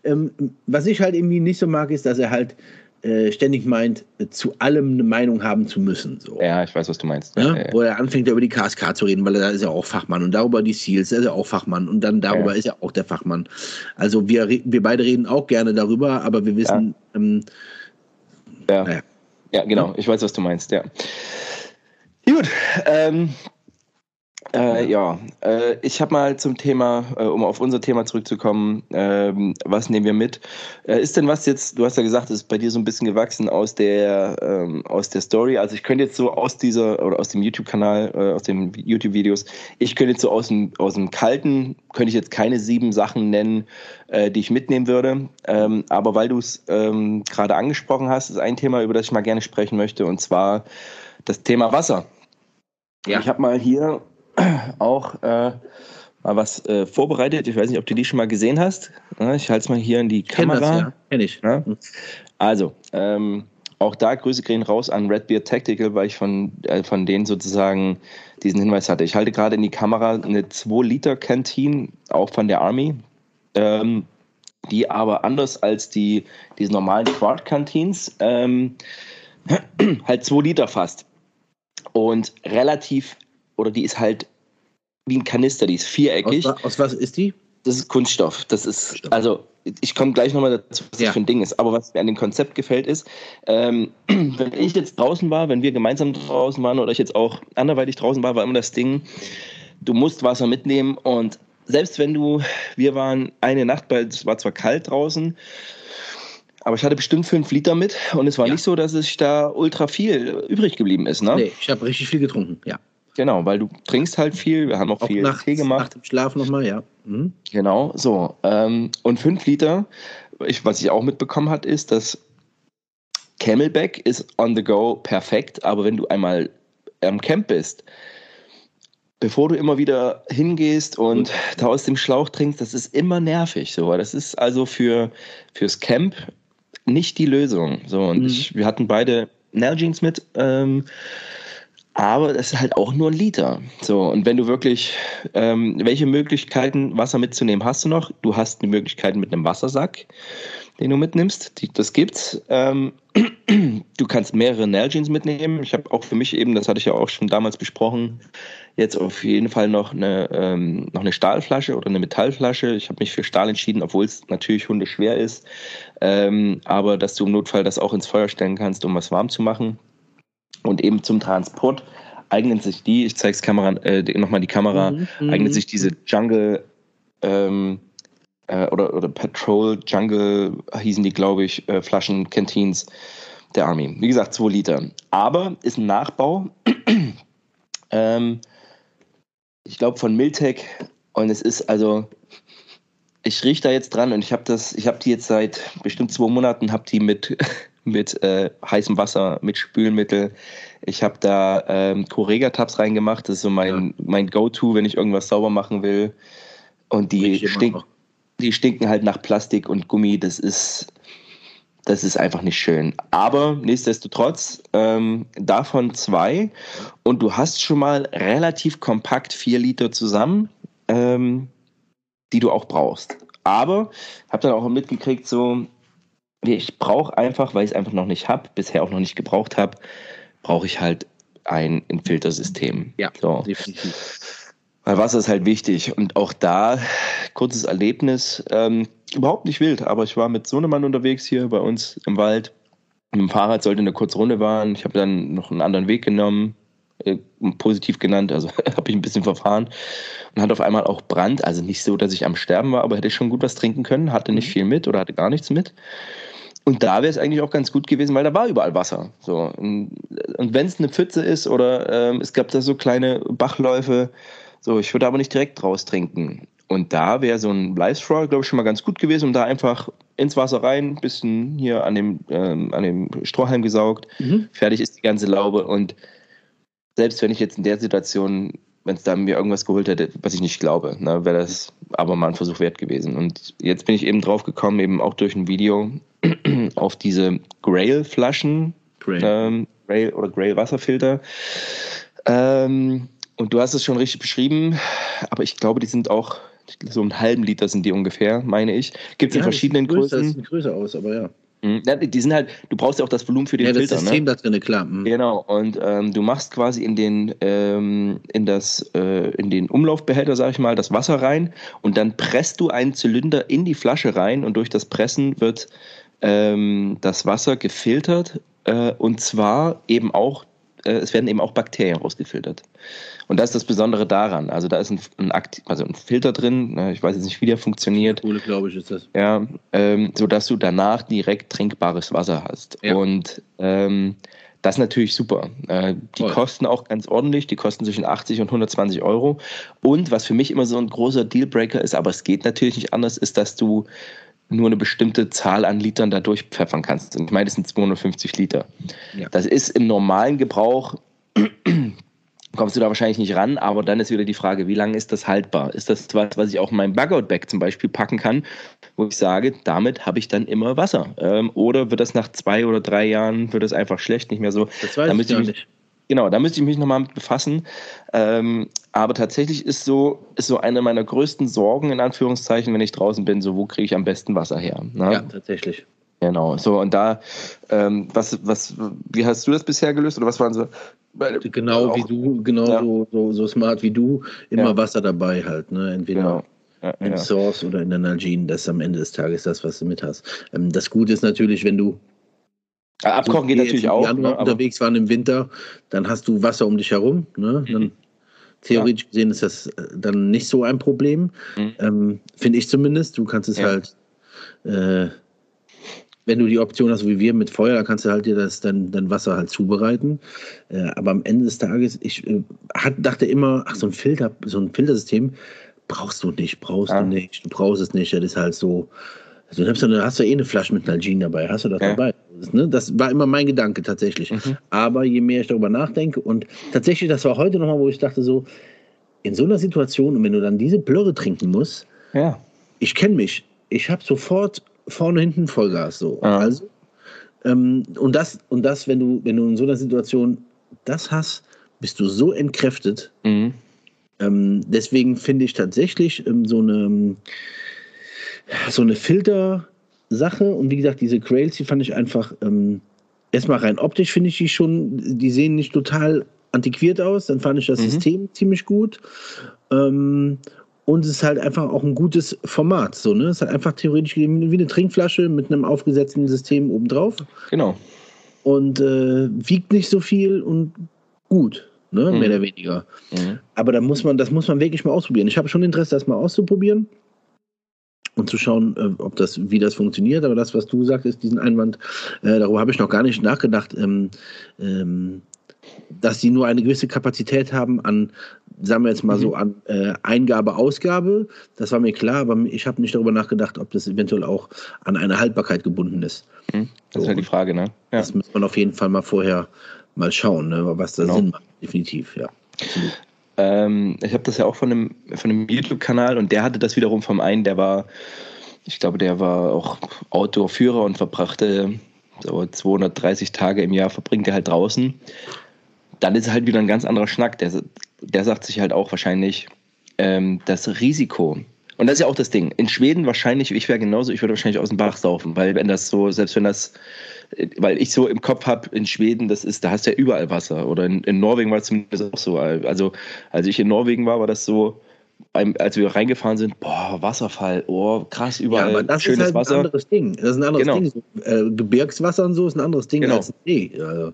Ähm, was ich halt irgendwie nicht so mag, ist, dass er halt äh, ständig meint, zu allem eine Meinung haben zu müssen. So. Ja, ich weiß, was du meinst. Ja? Ja, Wo er anfängt, über die KSK zu reden, weil er da ist ja auch Fachmann und darüber die Seals, er ist ja auch Fachmann und dann darüber ist er auch der Fachmann. Also wir, wir beide reden auch gerne darüber, aber wir wissen. Ähm, ja. Naja. ja, genau, ich weiß, was du meinst, ja. Gut, ähm, äh, ja, äh, ich habe mal zum Thema, äh, um auf unser Thema zurückzukommen, ähm, was nehmen wir mit? Äh, ist denn was jetzt, du hast ja gesagt, ist bei dir so ein bisschen gewachsen aus der, ähm, aus der Story. Also ich könnte jetzt so aus dieser, oder aus dem YouTube-Kanal, äh, aus den YouTube-Videos, ich könnte jetzt so aus dem, aus dem Kalten, könnte ich jetzt keine sieben Sachen nennen, äh, die ich mitnehmen würde. Ähm, aber weil du es ähm, gerade angesprochen hast, ist ein Thema, über das ich mal gerne sprechen möchte, und zwar das Thema Wasser. Ja. Ich habe mal hier <clears throat> auch äh, mal was äh, vorbereitet. Ich weiß nicht, ob du die schon mal gesehen hast. Ich halte es mal hier in die Kamera. Kenn das, ja. Kenn ich. Ja? Also, ähm, auch da Grüße gehen raus an Redbeard Tactical, weil ich von, äh, von denen sozusagen diesen Hinweis hatte. Ich halte gerade in die Kamera eine 2-Liter-Canteen, auch von der Army, ähm, die aber anders als die, diese normalen Quad-Canteens ähm, <clears throat> halt 2 Liter fasst. Und relativ oder die ist halt wie ein Kanister, die ist viereckig. Aus, aus was ist die? Das ist Kunststoff. Das ist, also ich komme gleich nochmal dazu, was ja. das für ein Ding ist. Aber was mir an dem Konzept gefällt, ist, ähm, <clears throat> wenn ich jetzt draußen war, wenn wir gemeinsam draußen waren oder ich jetzt auch anderweitig draußen war, war immer das Ding, du musst Wasser mitnehmen und selbst wenn du, wir waren eine Nacht, weil es war zwar kalt draußen, aber ich hatte bestimmt fünf Liter mit und es war ja. nicht so, dass es da ultra viel übrig geblieben ist. Ne? Nee, ich habe richtig viel getrunken, ja. Genau, weil du trinkst halt viel. Wir haben auch, auch viel nachts, Tee gemacht. Nach dem Schlaf nochmal, ja. Mhm. Genau, so. Ähm, und fünf Liter, ich, was ich auch mitbekommen hat, ist, dass Camelback ist on the go perfekt, aber wenn du einmal am Camp bist, bevor du immer wieder hingehst und da aus dem Schlauch trinkst, das ist immer nervig. So, das ist also für fürs Camp nicht die Lösung. So und mhm. ich, wir hatten beide Nalgene mit. Ähm, aber das ist halt auch nur ein Liter. So, und wenn du wirklich, ähm, welche Möglichkeiten, Wasser mitzunehmen, hast du noch? Du hast die Möglichkeiten mit einem Wassersack, den du mitnimmst. Die, das gibt's. Ähm, <clears throat> du kannst mehrere Nalgenes mitnehmen. Ich habe auch für mich eben, das hatte ich ja auch schon damals besprochen, jetzt auf jeden Fall noch eine, ähm, noch eine Stahlflasche oder eine Metallflasche. Ich habe mich für Stahl entschieden, obwohl es natürlich hundeschwer ist. Ähm, aber dass du im Notfall das auch ins Feuer stellen kannst, um was warm zu machen. Und eben zum Transport eignet sich die, ich zeige es Kamera, äh, nochmal die Kamera, mhm, mhm. eignet sich diese Jungle ähm, äh, oder, oder Patrol Jungle hießen die, glaube ich, äh, Flaschen, Canteens der Army. Wie gesagt, 2 Liter. Aber ist ein Nachbau. <clears throat> ähm, ich glaube von Miltech und es ist also ich rieche da jetzt dran und ich habe das, ich habe die jetzt seit bestimmt zwei Monaten, habe die mit <laughs> mit äh, heißem Wasser, mit Spülmittel. Ich habe da ähm, Correga-Tabs reingemacht. Das ist so mein, ja. mein Go-To, wenn ich irgendwas sauber machen will. Und die, stink, die stinken halt nach Plastik und Gummi. Das ist, das ist einfach nicht schön. Aber nichtsdestotrotz, ähm, davon zwei. Und du hast schon mal relativ kompakt vier Liter zusammen, ähm, die du auch brauchst. Aber habe dann auch mitgekriegt, so ich brauche einfach, weil ich es einfach noch nicht habe, bisher auch noch nicht gebraucht habe, brauche ich halt ein, ein Filtersystem. Ja, so. definitiv. Weil Wasser ist halt wichtig. Und auch da, kurzes Erlebnis, ähm, überhaupt nicht wild, aber ich war mit Sohnemann unterwegs hier bei uns im Wald. Mit dem Fahrrad sollte eine kurze Runde fahren. Ich habe dann noch einen anderen Weg genommen, äh, positiv genannt, also <laughs> habe ich ein bisschen verfahren und hatte auf einmal auch Brand. Also nicht so, dass ich am Sterben war, aber hätte ich schon gut was trinken können, hatte nicht mhm. viel mit oder hatte gar nichts mit. Und da wäre es eigentlich auch ganz gut gewesen, weil da war überall Wasser. So. Und, und wenn es eine Pfütze ist oder ähm, es gab da so kleine Bachläufe, so, ich würde aber nicht direkt draus trinken. Und da wäre so ein Live-Straw, glaube ich, schon mal ganz gut gewesen, um da einfach ins Wasser rein, bisschen hier an dem, ähm, an dem Strohhalm gesaugt, mhm. fertig ist die ganze Laube. Und selbst wenn ich jetzt in der Situation, wenn es da mir irgendwas geholt hätte, was ich nicht glaube, ne, wäre das aber mal ein Versuch wert gewesen. Und jetzt bin ich eben drauf gekommen, eben auch durch ein Video, <clears throat> auf diese Grail-Flaschen, Grail. Ähm, Grail oder Grail-Wasserfilter. Ähm, und du hast es schon richtig beschrieben, aber ich glaube, die sind auch so einen halben Liter sind die ungefähr, meine ich. Gibt es ja, in verschiedenen Größen. Das sieht größer aus, aber ja. Mhm. Die sind halt, du brauchst ja auch das Volumen für den ja, Filter. Ja, das System ne? da drin, klar. Mhm. Genau, und ähm, du machst quasi in den, ähm, in, das, äh, in den Umlaufbehälter, sag ich mal, das Wasser rein und dann presst du einen Zylinder in die Flasche rein und durch das Pressen wird ähm, das Wasser gefiltert äh, und zwar eben auch, äh, es werden eben auch Bakterien rausgefiltert. Und das ist das Besondere daran. Also da ist ein, ein, Akt, also ein Filter drin, ne, ich weiß jetzt nicht, wie der funktioniert. Kohle, glaube ich, ist das. Ja, ähm, sodass du danach direkt trinkbares Wasser hast. Ja. Und ähm, das ist natürlich super. Äh, die Voll. kosten auch ganz ordentlich, die kosten zwischen 80 und 120 Euro. Und was für mich immer so ein großer Dealbreaker ist, aber es geht natürlich nicht anders, ist, dass du nur eine bestimmte Zahl an Litern da durchpfeffern kannst. Und ich meine, das sind 250 Liter. Ja. Das ist im normalen Gebrauch, kommst du da wahrscheinlich nicht ran, aber dann ist wieder die Frage, wie lange ist das haltbar? Ist das was, was ich auch in meinem Bugout-Bag zum Beispiel packen kann, wo ich sage, damit habe ich dann immer Wasser? Ähm, oder wird das nach zwei oder drei Jahren, wird es einfach schlecht, nicht mehr so? Das weiß ich gar nicht. Genau, da müsste ich mich nochmal mit befassen. Ähm, aber tatsächlich ist so, ist so eine meiner größten Sorgen, in Anführungszeichen, wenn ich draußen bin, so wo kriege ich am besten Wasser her? Ne? Ja, tatsächlich. Genau, so und da, ähm, was, was, wie hast du das bisher gelöst oder was waren so? Genau auch, wie du, genau ja. so, so, so, smart wie du, immer ja. Wasser dabei halt, ne? Entweder genau. ja, im Source oder in der Nalgene, das ist am Ende des Tages das, was du mit hast. Ähm, das Gute ist natürlich, wenn du Abkochen so geht natürlich auch. Ne, unterwegs waren im Winter, dann hast du Wasser um dich herum. Ne? Dann, mhm. Theoretisch gesehen ist das äh, dann nicht so ein Problem, mhm. ähm, finde ich zumindest. Du kannst es halt, äh, wenn du die Option hast, wie wir mit Feuer, dann kannst du halt dir das dann, dann Wasser halt zubereiten. Äh, aber am Ende des Tages, ich äh, hat, dachte immer, ach so ein Filter, so ein Filtersystem brauchst du nicht, brauchst ja. du nicht, du brauchst es nicht. Das ist halt so. Also dann hast du, hast du eh eine Flasche mit Nalgene dabei, hast du das dabei? Das, ne? das war immer mein Gedanke tatsächlich. Mhm. Aber je mehr ich darüber nachdenke und tatsächlich, das war heute nochmal, wo ich dachte so, in so einer Situation, und wenn du dann diese Blöre trinken musst, ja. ich kenne mich, ich habe sofort vorne hinten Vollgas so. Ja. Also, ähm, und das, und das, wenn du, wenn du in so einer Situation das hast, bist du so entkräftet. Mhm. Ähm, deswegen finde ich tatsächlich ähm, so eine so eine Filter-Sache und wie gesagt, diese Grails, die fand ich einfach ähm, erstmal rein optisch finde ich die schon, die sehen nicht total antiquiert aus, dann fand ich das mhm. System ziemlich gut. Ähm, und es ist halt einfach auch ein gutes Format. So, ne? Es ist halt einfach theoretisch wie eine Trinkflasche mit einem aufgesetzten System obendrauf. Genau. Und äh, wiegt nicht so viel und gut, ne? Mhm. mehr oder weniger. Mhm. Aber da muss man, das muss man wirklich mal ausprobieren. Ich habe schon Interesse, das mal auszuprobieren und zu schauen, äh, ob das, wie das funktioniert. Aber das, was du sagst, diesen Einwand, äh, darüber habe ich noch gar nicht nachgedacht. Ähm, ähm, dass sie nur eine gewisse Kapazität haben an, sagen wir jetzt mal mhm. so, an äh, Eingabe, Ausgabe. Das war mir klar, aber ich habe nicht darüber nachgedacht, ob das eventuell auch an eine Haltbarkeit gebunden ist. Mhm. Das so. ist halt die Frage, ne? Ja. Das muss man auf jeden Fall mal vorher mal schauen, ne? was da genau. Sinn macht. Definitiv, ja. Ähm, ich habe das ja auch von einem, von einem YouTube-Kanal und der hatte das wiederum vom einen, der war, ich glaube, der war auch Outdoor-Führer und verbrachte so 230 Tage im Jahr verbringt er halt draußen dann ist halt wieder ein ganz anderer Schnack. Der, der sagt sich halt auch wahrscheinlich, ähm, das Risiko. Und das ist ja auch das Ding. In Schweden wahrscheinlich, ich wäre genauso, ich würde wahrscheinlich aus dem Bach saufen, weil wenn das so, selbst wenn das, weil ich so im Kopf habe, in Schweden, das ist, da hast du ja überall Wasser. Oder in, in Norwegen war es zumindest auch so. Also, als ich in Norwegen war, war das so, als wir reingefahren sind, boah, Wasserfall, oh, krass, überall ja, aber das schönes ist halt Wasser. ein anderes Ding. Das ist ein anderes genau. Ding. Äh, Gebirgswasser und so ist ein anderes Ding genau. als ein See. Also.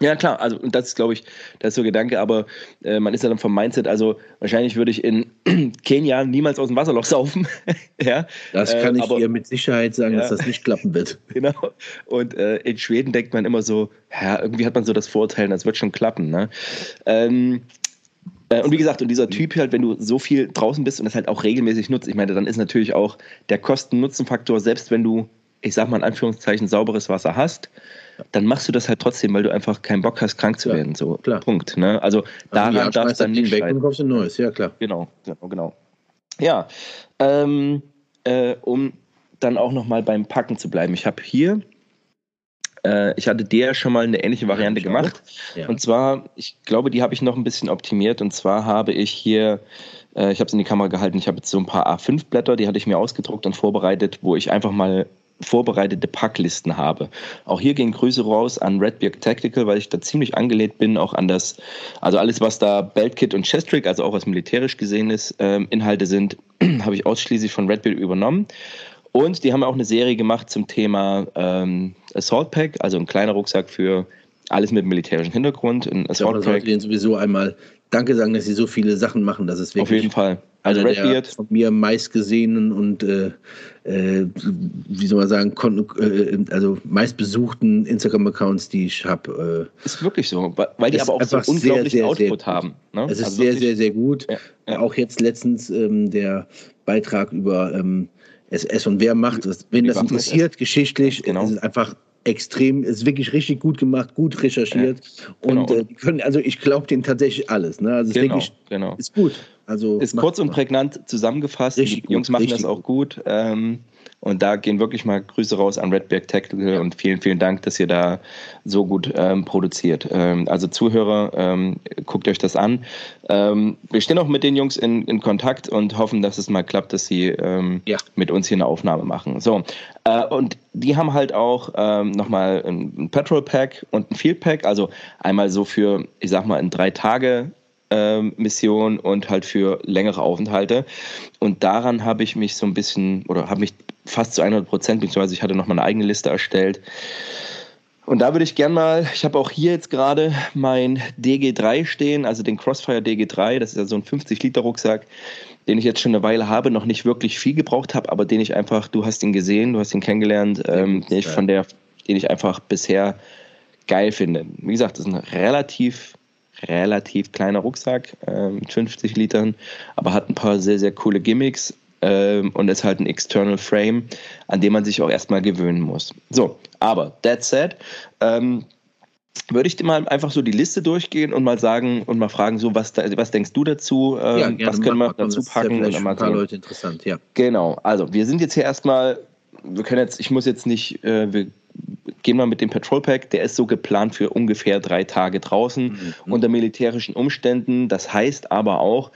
Ja, klar, also und das ist, glaube ich, das ist so Gedanke, aber äh, man ist ja dann vom Mindset, also wahrscheinlich würde ich in <clears throat> Kenia niemals aus dem Wasserloch <laughs> saufen. ja, das kann äh, ich aber, dir mit Sicherheit sagen, ja, dass das nicht klappen wird. <laughs> Genau. Und äh, in Schweden denkt man immer so, ja, irgendwie hat man so das Vorurteil, das wird schon klappen. Ne? Ähm, äh, und wie gesagt, und dieser Typ halt, wenn du so viel draußen bist und das halt auch regelmäßig nutzt, ich meine, dann ist natürlich auch der Kosten-Nutzen-Faktor, selbst wenn du, ich sag mal in Anführungszeichen, sauberes Wasser hast, dann machst du das halt trotzdem, weil du einfach keinen Bock hast, krank zu klar, werden. So, klar. Punkt. Ne? Also, also daran darf es dann nicht weg und kaufst ein neues, ja klar. Genau, genau, genau. Ja, ähm, äh, um dann auch nochmal beim Packen zu bleiben. Ich habe hier, äh, ich hatte der schon mal eine ähnliche Variante gemacht. Ja. Und zwar, ich glaube, die habe ich noch ein bisschen optimiert. Und zwar habe ich hier äh, ich habe es in die Kamera gehalten. Ich habe jetzt so ein paar A5-Blätter, die hatte ich mir ausgedruckt und vorbereitet, wo ich einfach mal vorbereitete Packlisten habe. Auch hier gehen Grüße raus an Redbeard Tactical, weil ich da ziemlich angelehnt bin, auch an das, also alles, was da Beltkit und Chestrick, also auch was militärisch gesehen ist, ähm, Inhalte sind, <clears throat> habe ich ausschließlich von Redbeard übernommen. Und die haben auch eine Serie gemacht zum Thema ähm, Assault Pack, also ein kleiner Rucksack für alles mit militärischem Hintergrund. Ein Assault Pack. Ja, sollte den sowieso einmal Danke sagen, dass sie so viele Sachen machen. Das ist wirklich Auf jeden Fall. Also Redbeard. von mir meistgesehenen und äh, äh, wie soll man sagen, äh, also meistbesuchten Instagram-Accounts, die ich habe. Äh, ist wirklich so, weil die aber auch so unglaublichen sehr, sehr, Output sehr haben. Ne? Es ist also sehr, sehr, sehr gut. Ja, ja. Auch jetzt letztens ähm, der Beitrag über ähm, SS und wer macht das. Wenn das interessiert, geschichtlich, genau. ist es einfach extrem, ist wirklich richtig gut gemacht, gut recherchiert. Ja, genau. Und äh, können, also ich glaube denen tatsächlich alles. Ne? Also genau, wirklich, genau. ist gut. Also ist kurz und prägnant zusammengefasst. Richtig die Jungs gut, machen das auch gut. Ähm, und da gehen wirklich mal Grüße raus an Redberg Tactical und vielen, vielen Dank, dass ihr da so gut ähm, produziert. Ähm, also Zuhörer, ähm, guckt euch das an. Ähm, wir stehen auch mit den Jungs in, in Kontakt und hoffen, dass es mal klappt, dass sie ähm, ja. mit uns hier eine Aufnahme machen. So, äh, und die haben halt auch ähm, nochmal ein Petrol Pack und ein Field Pack, also einmal so für, ich sag mal, in drei Tage ähm, Mission und halt für längere Aufenthalte. Und daran habe ich mich so ein bisschen, oder habe mich fast zu 100 Prozent, beziehungsweise ich hatte noch mal eine eigene Liste erstellt. Und da würde ich gerne mal, ich habe auch hier jetzt gerade mein DG3 stehen, also den Crossfire DG3, das ist ja so ein 50-Liter-Rucksack, den ich jetzt schon eine Weile habe, noch nicht wirklich viel gebraucht habe, aber den ich einfach, du hast ihn gesehen, du hast ihn kennengelernt, ähm, den ich von der, den ich einfach bisher geil finde. Wie gesagt, das ist ein relativ relativ kleiner Rucksack äh, mit 50 Litern, aber hat ein paar sehr, sehr coole Gimmicks äh, und ist halt ein External Frame, an dem man sich auch erstmal gewöhnen muss. So, aber that said, ähm, würde ich dir mal einfach so die Liste durchgehen und mal sagen und mal fragen, so was, was denkst du dazu? Ähm, ja, was können wir dazu packen? Das ist ja ein paar. Leute interessant, ja. Genau, also wir sind jetzt hier erstmal, wir können jetzt, ich muss jetzt nicht, äh, wir gehen wir mit dem Patrol Pack, der ist so geplant für ungefähr drei Tage draußen mhm. unter militärischen Umständen. Das heißt aber auch,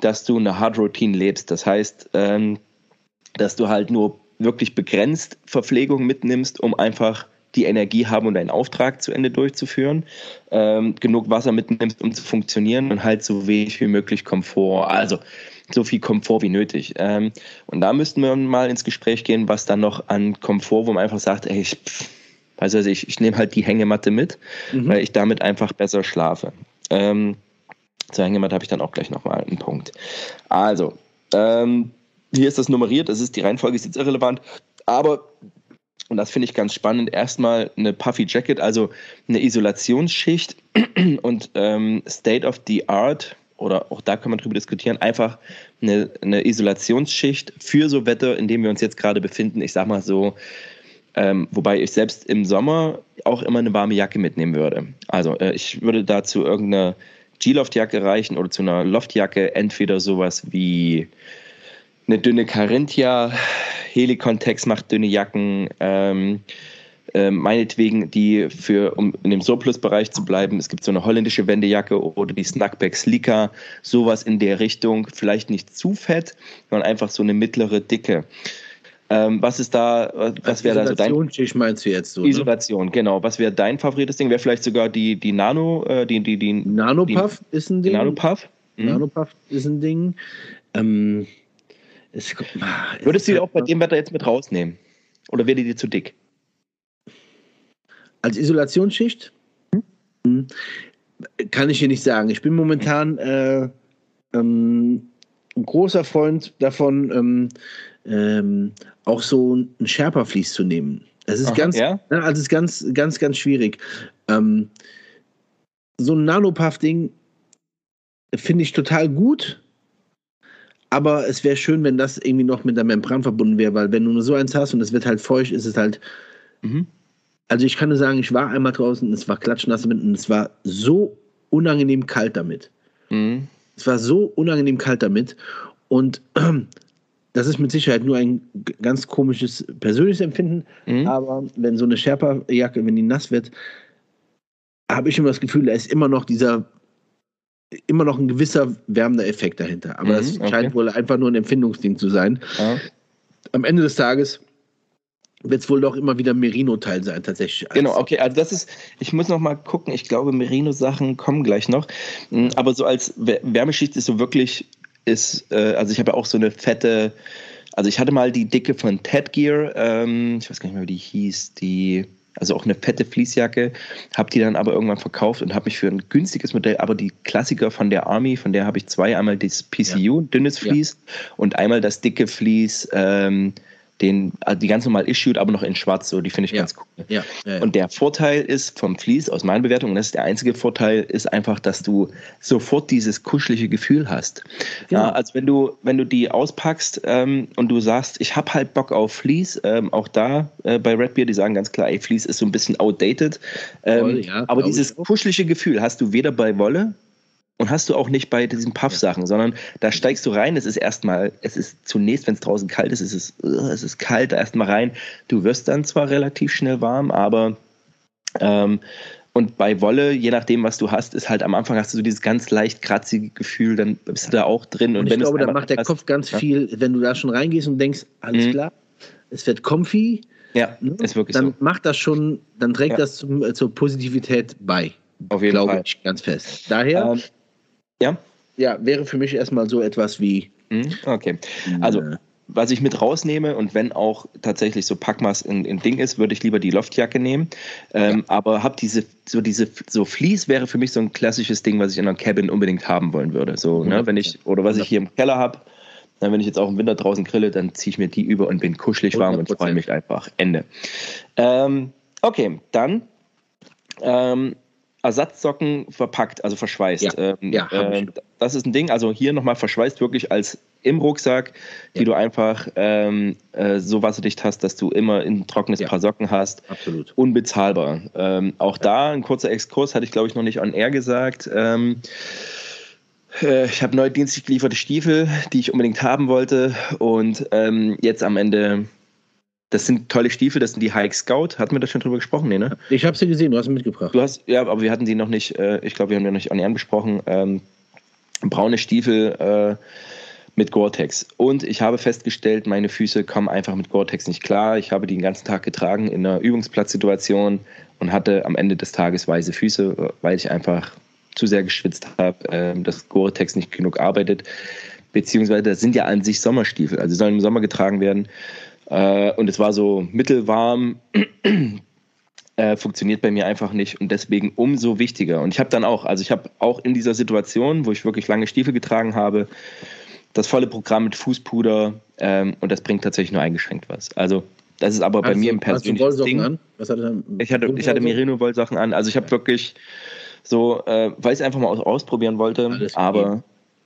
dass du eine Hard Routine lebst. Das heißt, ähm, dass du halt nur wirklich begrenzt Verpflegung mitnimmst, um einfach die Energie haben und deinen Auftrag zu Ende durchzuführen, ähm, genug Wasser mitnimmst, um zu funktionieren und halt so wenig wie möglich Komfort. Also so viel Komfort wie nötig. Ähm, und da müssten wir mal ins Gespräch gehen, was dann noch an Komfort, wo man einfach sagt, ey, ich, also ich, ich nehme halt die Hängematte mit, mhm. weil ich damit einfach besser schlafe. Ähm, zur Hängematte habe ich dann auch gleich nochmal einen Punkt. Also, ähm, hier ist das nummeriert, das ist die Reihenfolge ist jetzt irrelevant, aber und das finde ich ganz spannend. Erstmal eine Puffy Jacket, also eine Isolationsschicht <clears throat> und ähm, State of the Art oder auch da kann man drüber diskutieren, einfach eine, eine Isolationsschicht für so Wetter, in dem wir uns jetzt gerade befinden. Ich sag mal so, ähm, wobei ich selbst im Sommer auch immer eine warme Jacke mitnehmen würde. Also äh, ich würde dazu irgendeine G-Loft-Jacke reichen oder zu einer Loftjacke entweder sowas wie eine dünne Carinthia, Helicontex macht dünne Jacken, ähm, äh, meinetwegen die für, um in dem Surplus-Bereich zu bleiben, es gibt so eine holländische Wendejacke oder die Snackback Sleeker, sowas in der Richtung, vielleicht nicht zu fett, sondern einfach so eine mittlere Dicke. Ähm, was ist da, was wäre da so dein... Isolation meinst du jetzt so, ne? Isolation, ne? genau. Was wäre dein favorites Ding? Wäre vielleicht sogar die, die Nano, äh, die, die, die... Nanopuff die, ist ein Ding. Nanopuff? Mhm. Nanopuff ist ein Ding. Ähm, es, ah, Würdest du die auch bei dem Wetter jetzt mit rausnehmen? Oder wäre die dir zu dick? Als Isolationsschicht? Hm. Kann ich dir nicht sagen. Ich bin momentan äh, ähm, ein großer Freund davon, ähm, ähm, auch so ein Sherpa-Vlies zu nehmen. Es ist Aha, ganz, ja? ne, also ist ganz, ganz, ganz schwierig. Ähm, so ein Nanopuff-Ding finde ich total gut, aber es wäre schön, wenn das irgendwie noch mit der Membran verbunden wäre, weil wenn du nur so eins hast und es wird halt feucht, ist es halt mhm. Also ich kann nur sagen, ich war einmal draußen, es war klatschnass damit und es war so unangenehm kalt damit. Mhm. Es war so unangenehm kalt damit. Und <clears throat> das ist mit Sicherheit nur ein ganz komisches persönliches Empfinden. Mhm. Aber wenn so eine Sherpa-Jacke, wenn die nass wird, habe ich immer das Gefühl, da ist immer noch dieser, immer noch ein gewisser wärmender Effekt dahinter. Aber mhm, das okay. scheint wohl einfach nur ein Empfindungsding zu sein. Ja. Am Ende des Tages wird es wohl doch immer wieder Merino-Teil sein, tatsächlich. Genau, okay, also das ist, ich muss noch mal gucken, ich glaube, Merino-Sachen kommen gleich noch. Hm, aber so als Wärmeschicht ist so wirklich, ist, äh, also ich habe ja auch so eine fette, also ich hatte mal die Dicke von Ted Gear, ähm, ich weiß gar nicht mehr, wie die hieß, die, also auch eine fette Fließjacke, habe die dann aber irgendwann verkauft und habe mich für ein günstiges Modell, aber die Klassiker von der Army, von der habe ich zwei, einmal das PCU, ja. dünnes Vlies ja. und einmal das dicke Vlies, ähm, den, also die ganz normal issued, aber noch in schwarz, so, die finde ich ja. ganz cool. Ja. Ja, und der Vorteil ist vom Fleece, aus meiner Bewertung, und das ist der einzige Vorteil, ist einfach, dass du sofort dieses kuschelige Gefühl hast. Genau. Ja, also wenn du, wenn du die auspackst ähm, und du sagst, ich habe halt Bock auf Fleece, ähm, auch da äh, bei Redbeard, die sagen ganz klar, ey, Fleece ist so ein bisschen outdated. Ähm, Voll, aber dieses kuschelige Gefühl hast du weder bei Wolle und hast du auch nicht bei diesen Puff-Sachen, sondern da steigst du rein, es ist erstmal, es ist zunächst, wenn es draußen kalt ist, es ist, es ist kalt, da erstmal rein. Du wirst dann zwar relativ schnell warm, aber ähm, und bei Wolle, je nachdem, was du hast, ist halt am Anfang hast du so dieses ganz leicht kratzige Gefühl, dann bist du da auch drin. Und, und ich glaube, da macht der hast, Kopf ganz ja. viel, wenn du da schon reingehst und denkst, alles mhm. klar, es wird comfy. Ja, ne? ist wirklich dann so. Dann macht das schon, dann trägt ja. das zum, zur Positivität bei. Auf jeden glaube Fall. ich ganz fest. Daher ähm, Ja? Ja, wäre für mich erstmal so etwas wie. Mhm, Okay. Also, was ich mit rausnehme und wenn auch tatsächlich so Packmas ein, ein Ding ist, würde ich lieber die Loftjacke nehmen. Ähm, Aber hab diese, so diese, so Fleece wäre für mich so ein klassisches Ding, was ich in einer Cabin unbedingt haben wollen würde. So, ne, wenn ich, oder was ich hier im Keller habe, wenn ich jetzt auch im Winter draußen grille, dann ziehe ich mir die über und bin kuschelig warm und 100%. freue mich einfach. Ende. Ähm, okay, dann ähm, Ersatzsocken verpackt, also verschweißt. Ja, Ähm, ja, ähm, das ist ein Ding, also hier nochmal verschweißt wirklich als im Rucksack, die Ja. du einfach ähm, äh, so wasserdicht hast, dass du immer ein trockenes Ja. Paar Socken hast. absolut. Unbezahlbar. Ähm, auch da ein kurzer Exkurs, hatte ich glaube ich noch nicht on air gesagt. Ähm, äh, ich habe neu dienstlich gelieferte Stiefel, die ich unbedingt haben wollte. Und ähm, jetzt am Ende, das sind tolle Stiefel, das sind die Hike Scout. Hatten wir da schon drüber gesprochen? Nee, ne? Ich habe sie gesehen, du hast sie mitgebracht. Du hast, ja, aber wir hatten die noch nicht, äh, ich glaube, wir haben die noch nicht air besprochen. Ähm, braune Stiefel äh, mit Gore-Tex. Und ich habe festgestellt, meine Füße kommen einfach mit Gore-Tex nicht klar. Ich habe die den ganzen Tag getragen in einer Übungsplatzsituation und hatte am Ende des Tages weiße Füße, weil ich einfach zu sehr geschwitzt habe, äh, dass Gore-Tex nicht genug arbeitet. Beziehungsweise das sind ja an sich Sommerstiefel, also sie sollen im Sommer getragen werden. Äh, und es war so mittelwarm, <clears throat> äh, funktioniert bei mir einfach nicht und deswegen umso wichtiger. Und ich habe dann auch, also ich habe auch in dieser Situation, wo ich wirklich lange Stiefel getragen habe, das volle Programm mit Fußpuder ähm, und das bringt tatsächlich nur eingeschränkt was. Also das ist aber bei Hast mir im hast du persönlichen Ding. an? Was hat er dann? Ich hatte, ich hatte Merino-Wollsachen an. Also ich habe wirklich so, äh, weil ich es einfach mal aus, ausprobieren wollte, aber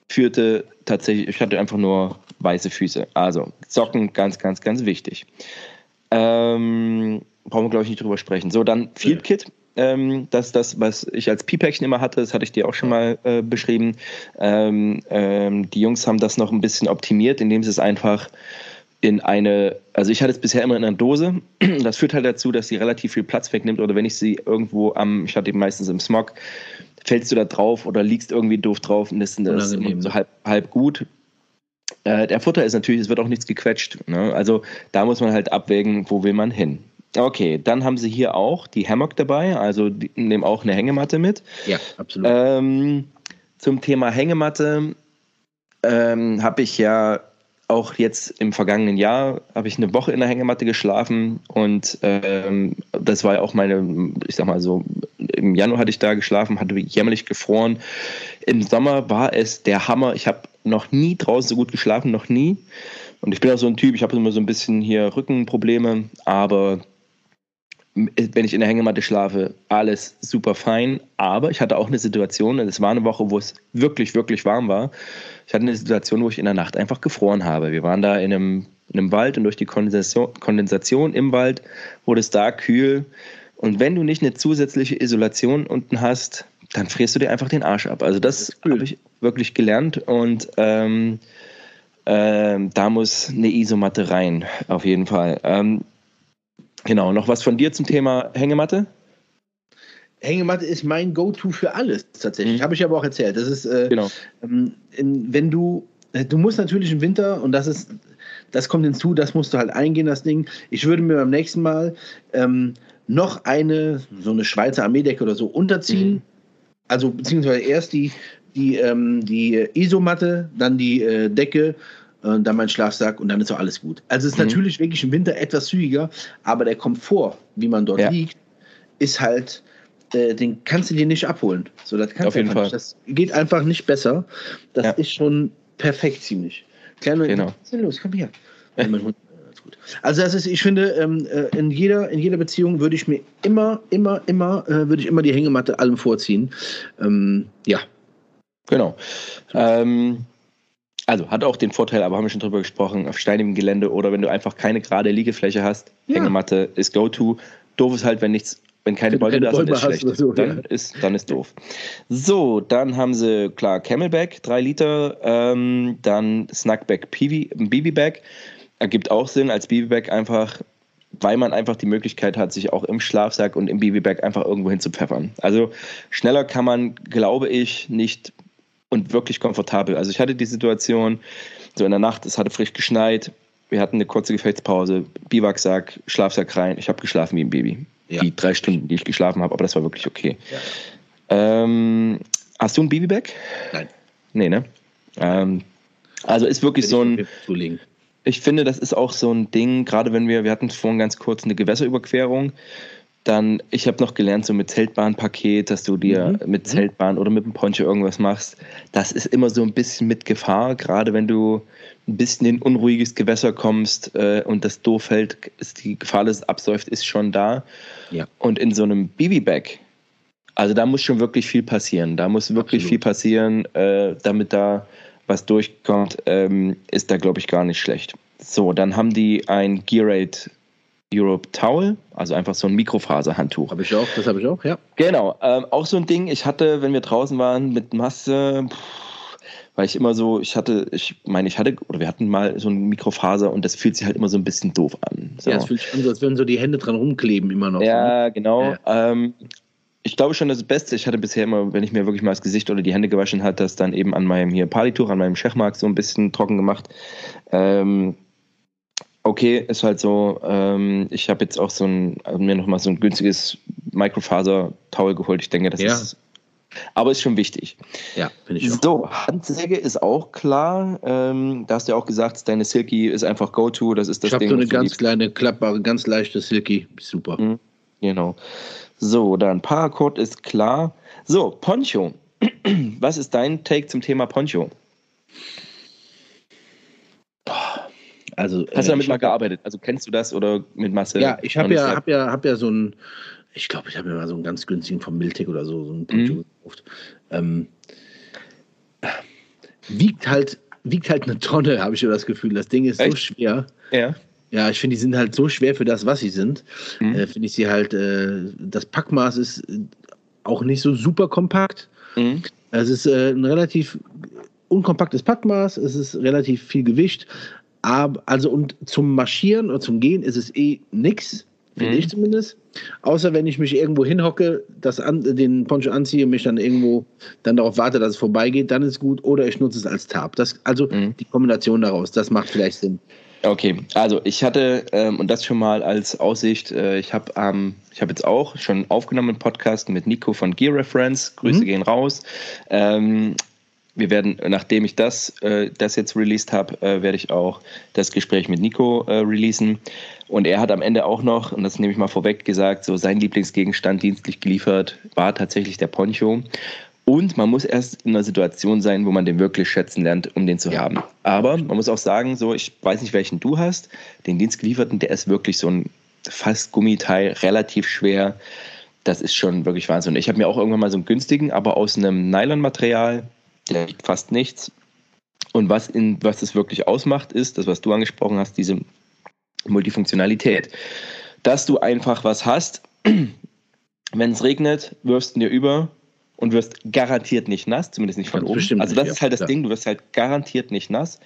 führte tatsächlich, ich hatte einfach nur weiße Füße. Also Socken, ganz, ganz, ganz wichtig. Ähm, brauchen wir, glaube ich, nicht drüber sprechen. So, dann Field Kit. Ähm, das ist das, was ich als Pi-Päckchen immer hatte, das hatte ich dir auch schon mal äh, beschrieben. Ähm, ähm, die Jungs haben das noch ein bisschen optimiert, indem sie es einfach in eine, also ich hatte es bisher immer in einer Dose. <clears throat> Das führt halt dazu, dass sie relativ viel Platz wegnimmt. Oder wenn ich sie irgendwo am, ich hatte die meistens im Smog, fällst du da drauf oder liegst irgendwie doof drauf und das ist das immer so halb, halb gut. Äh, der Futter ist natürlich, es wird auch nichts gequetscht. Ne? Also da muss man halt abwägen, wo will man hin. Okay, dann haben sie hier auch die Hammock dabei, also die nehmen auch eine Hängematte mit. Ja, absolut. Ähm, zum Thema Hängematte ähm, habe ich ja auch jetzt im vergangenen Jahr habe ich eine Woche in der Hängematte geschlafen und ähm, das war ja auch meine, ich sag mal so, im Januar hatte ich da geschlafen, hatte jämmerlich gefroren. Im Sommer war es der Hammer. Ich habe noch nie draußen so gut geschlafen, noch nie. Und ich bin auch so ein Typ, ich habe immer so ein bisschen hier Rückenprobleme, aber wenn ich in der Hängematte schlafe, alles super fein. Aber ich hatte auch eine Situation, es war eine Woche, wo es wirklich, wirklich warm war. Ich hatte eine Situation, wo ich in der Nacht einfach gefroren habe. Wir waren da in einem, in einem Wald und durch die Kondensation, Kondensation im Wald wurde es da kühl. Und wenn du nicht eine zusätzliche Isolation unten hast, dann frierst du dir einfach den Arsch ab. Also das, cool. habe ich wirklich gelernt und ähm, ähm, da muss eine Isomatte rein, auf jeden Fall. Ähm, genau, noch was von dir zum Thema Hängematte? Hängematte ist mein Go-To für alles tatsächlich. Mhm. Habe ich aber auch erzählt. Das ist, äh, Genau. ähm, wenn du, äh, du musst natürlich im Winter, und das ist, das kommt hinzu, das musst du halt eingehen, das Ding. Ich würde mir beim nächsten Mal ähm, noch eine, so eine Schweizer Armeedecke oder so unterziehen. Mhm. Also beziehungsweise erst die, die, ähm, die Isomatte, dann die äh, Decke, äh, dann mein Schlafsack und dann ist auch alles gut. Also es ist Mhm. natürlich wirklich im Winter etwas zügiger, aber der Komfort, wie man dort Ja. liegt, ist halt, äh, den kannst du dir nicht abholen. So, das kannst Auf jeden Fall. Nicht. Das geht einfach nicht besser. Das Ja. ist schon perfekt ziemlich. Kleiner, Genau. was ist denn los? Komm her. Ja, mein Hund. ist gut. Also das ist, ich finde, ähm, äh, in jeder, in jeder Beziehung würde ich mir immer, immer, immer, äh, würde ich immer die Hängematte allem vorziehen. Ähm, ja. Genau. Ähm, also hat auch den Vorteil, aber haben wir schon drüber gesprochen, auf steinigem Gelände oder wenn du einfach keine gerade Liegefläche hast, Ja. Hängematte ist Go-To. Doof ist halt, wenn nichts, wenn keine Bäume da sind, ist schlecht. so, dann, ja. ist, dann ist doof. So, dann haben sie klar Camelback, 3 Liter, ähm, dann Snackback Piwi- Bibi-Bag. Ergibt auch Sinn als Bibi-Bag einfach, weil man einfach die Möglichkeit hat, sich auch im Schlafsack und im Bibi-Bag einfach irgendwo hin zu pfeffern. Also schneller kann man, glaube ich, nicht und wirklich komfortabel. Also ich hatte die Situation, so in der Nacht, es hatte frisch geschneit, wir hatten eine kurze Gefechtspause, Biwaksack, Schlafsack rein, ich habe geschlafen wie ein Baby. Ja. Die drei Stunden, die ich geschlafen habe, aber das war wirklich okay. Ja. Ähm, hast du ein Babybag? Nein. Nee, ne? Ähm, also ist wirklich so ein. Ich finde, das ist auch so ein Ding, gerade wenn wir, wir hatten vorhin ganz kurz eine Gewässerüberquerung. Dann, ich habe noch gelernt, so mit Zeltbahnpaket, dass du dir mhm. mit mhm. Zeltbahn oder mit dem Poncho irgendwas machst. Das ist immer so ein bisschen mit Gefahr, gerade wenn du ein bisschen in unruhiges Gewässer kommst äh, und das doof fällt, ist die Gefahr, dass es absäuft, ist schon da. Ja. Und in so einem Baby-Bag, also da muss schon wirklich viel passieren. Da muss wirklich Absolut. viel passieren, äh, damit da was durchkommt, ähm, ist da, glaube ich, gar nicht schlecht. So, dann haben die ein Gearate Europe Towel, also einfach so ein Mikrofaserhandtuch. Habe ich auch, das habe ich auch, ja. Genau, ähm, auch so ein Ding. Ich hatte, wenn wir draußen waren mit Masse, pff, weil ich immer so, ich hatte, ich meine, ich hatte, oder wir hatten mal so ein Mikrofaser und das fühlt sich halt immer so ein bisschen doof an. So. Ja, es fühlt sich an, so, als würden so die Hände dran rumkleben immer noch. Ja, ne? genau. Ja. Ähm, ich glaube schon, das Beste, ich hatte bisher immer, wenn ich mir wirklich mal das Gesicht oder die Hände gewaschen hat, das dann eben an meinem hier Partytuch, an meinem Schechmark so ein bisschen trocken gemacht. Ähm, okay, ist halt so, ähm, ich habe jetzt auch so ein, also mir nochmal so ein günstiges Microfaser-Towel geholt. Ich denke, das ja. ist aber ist schon wichtig. Ja, finde ich auch. So, Handsäge ist auch klar. Ähm, da hast du ja auch gesagt, deine Silky ist einfach Go-To. Das ist das ich Ding. Ich habe so eine ganz kleine, klappbare, ganz leichte Silky. Super. Mhm, genau. So, dann Paracord ist klar. So, Poncho. <clears throat> Was ist dein Take zum Thema Poncho? Also, Hast du damit mal gearbeitet? Also kennst du das oder mit Masse? Ja, ich habe ja, hab ja, hab ja so ein, ich glaube, ich habe mir mal so einen ganz günstigen vom Miltec oder so, so einen mhm. gekauft. Ähm, wiegt halt, wiegt halt eine Tonne, habe ich so das Gefühl. Das Ding ist Echt? so schwer. Ja. Ja, ich finde, die sind halt so schwer für das, was sie sind. Mhm. Äh, finde ich sie halt, äh, das Packmaß ist auch nicht so super kompakt. Mhm. Es ist äh, ein relativ unkompaktes Packmaß, es ist relativ viel Gewicht, aber, also und zum Marschieren oder zum Gehen ist es eh nix, finde mhm. ich zumindest. Außer wenn ich mich irgendwo hinhocke, das an, den Poncho anziehe, mich dann irgendwo dann darauf warte, dass es vorbeigeht, dann ist gut. Oder ich nutze es als Tab. Das, also mhm. die Kombination daraus, das macht vielleicht Sinn. Okay, also ich hatte, ähm, und das schon mal als Aussicht, äh, ich habe ähm, ich hab jetzt auch schon aufgenommen einen Podcast mit Nico von Gear Reference. Grüße mhm. gehen raus. Ähm, wir werden, nachdem ich das, äh, das jetzt released habe, äh, werde ich auch das Gespräch mit Nico äh, releasen. Und er hat am Ende auch noch, und das nehme ich mal vorweg, gesagt, so sein Lieblingsgegenstand dienstlich geliefert war tatsächlich der Poncho. Und man muss erst in einer Situation sein, wo man den wirklich schätzen lernt, um den zu ja. haben. Aber man muss auch sagen, so, ich weiß nicht, welchen du hast, den dienstgelieferten, der ist wirklich so ein fast Gummiteil, relativ schwer. Das ist schon wirklich Wahnsinn. Ich habe mir auch irgendwann mal so einen günstigen, aber aus einem Nylonmaterial, der wiegt fast nichts. Und was, in, was das wirklich ausmacht, ist, das, was du angesprochen hast, diese Multifunktionalität. Dass du einfach was hast, <clears throat> wenn es regnet, wirfst du dir über und wirst garantiert nicht nass, zumindest nicht von Ganz oben. Also das nicht, ist halt das ja. Ding, du wirst halt garantiert nicht nass.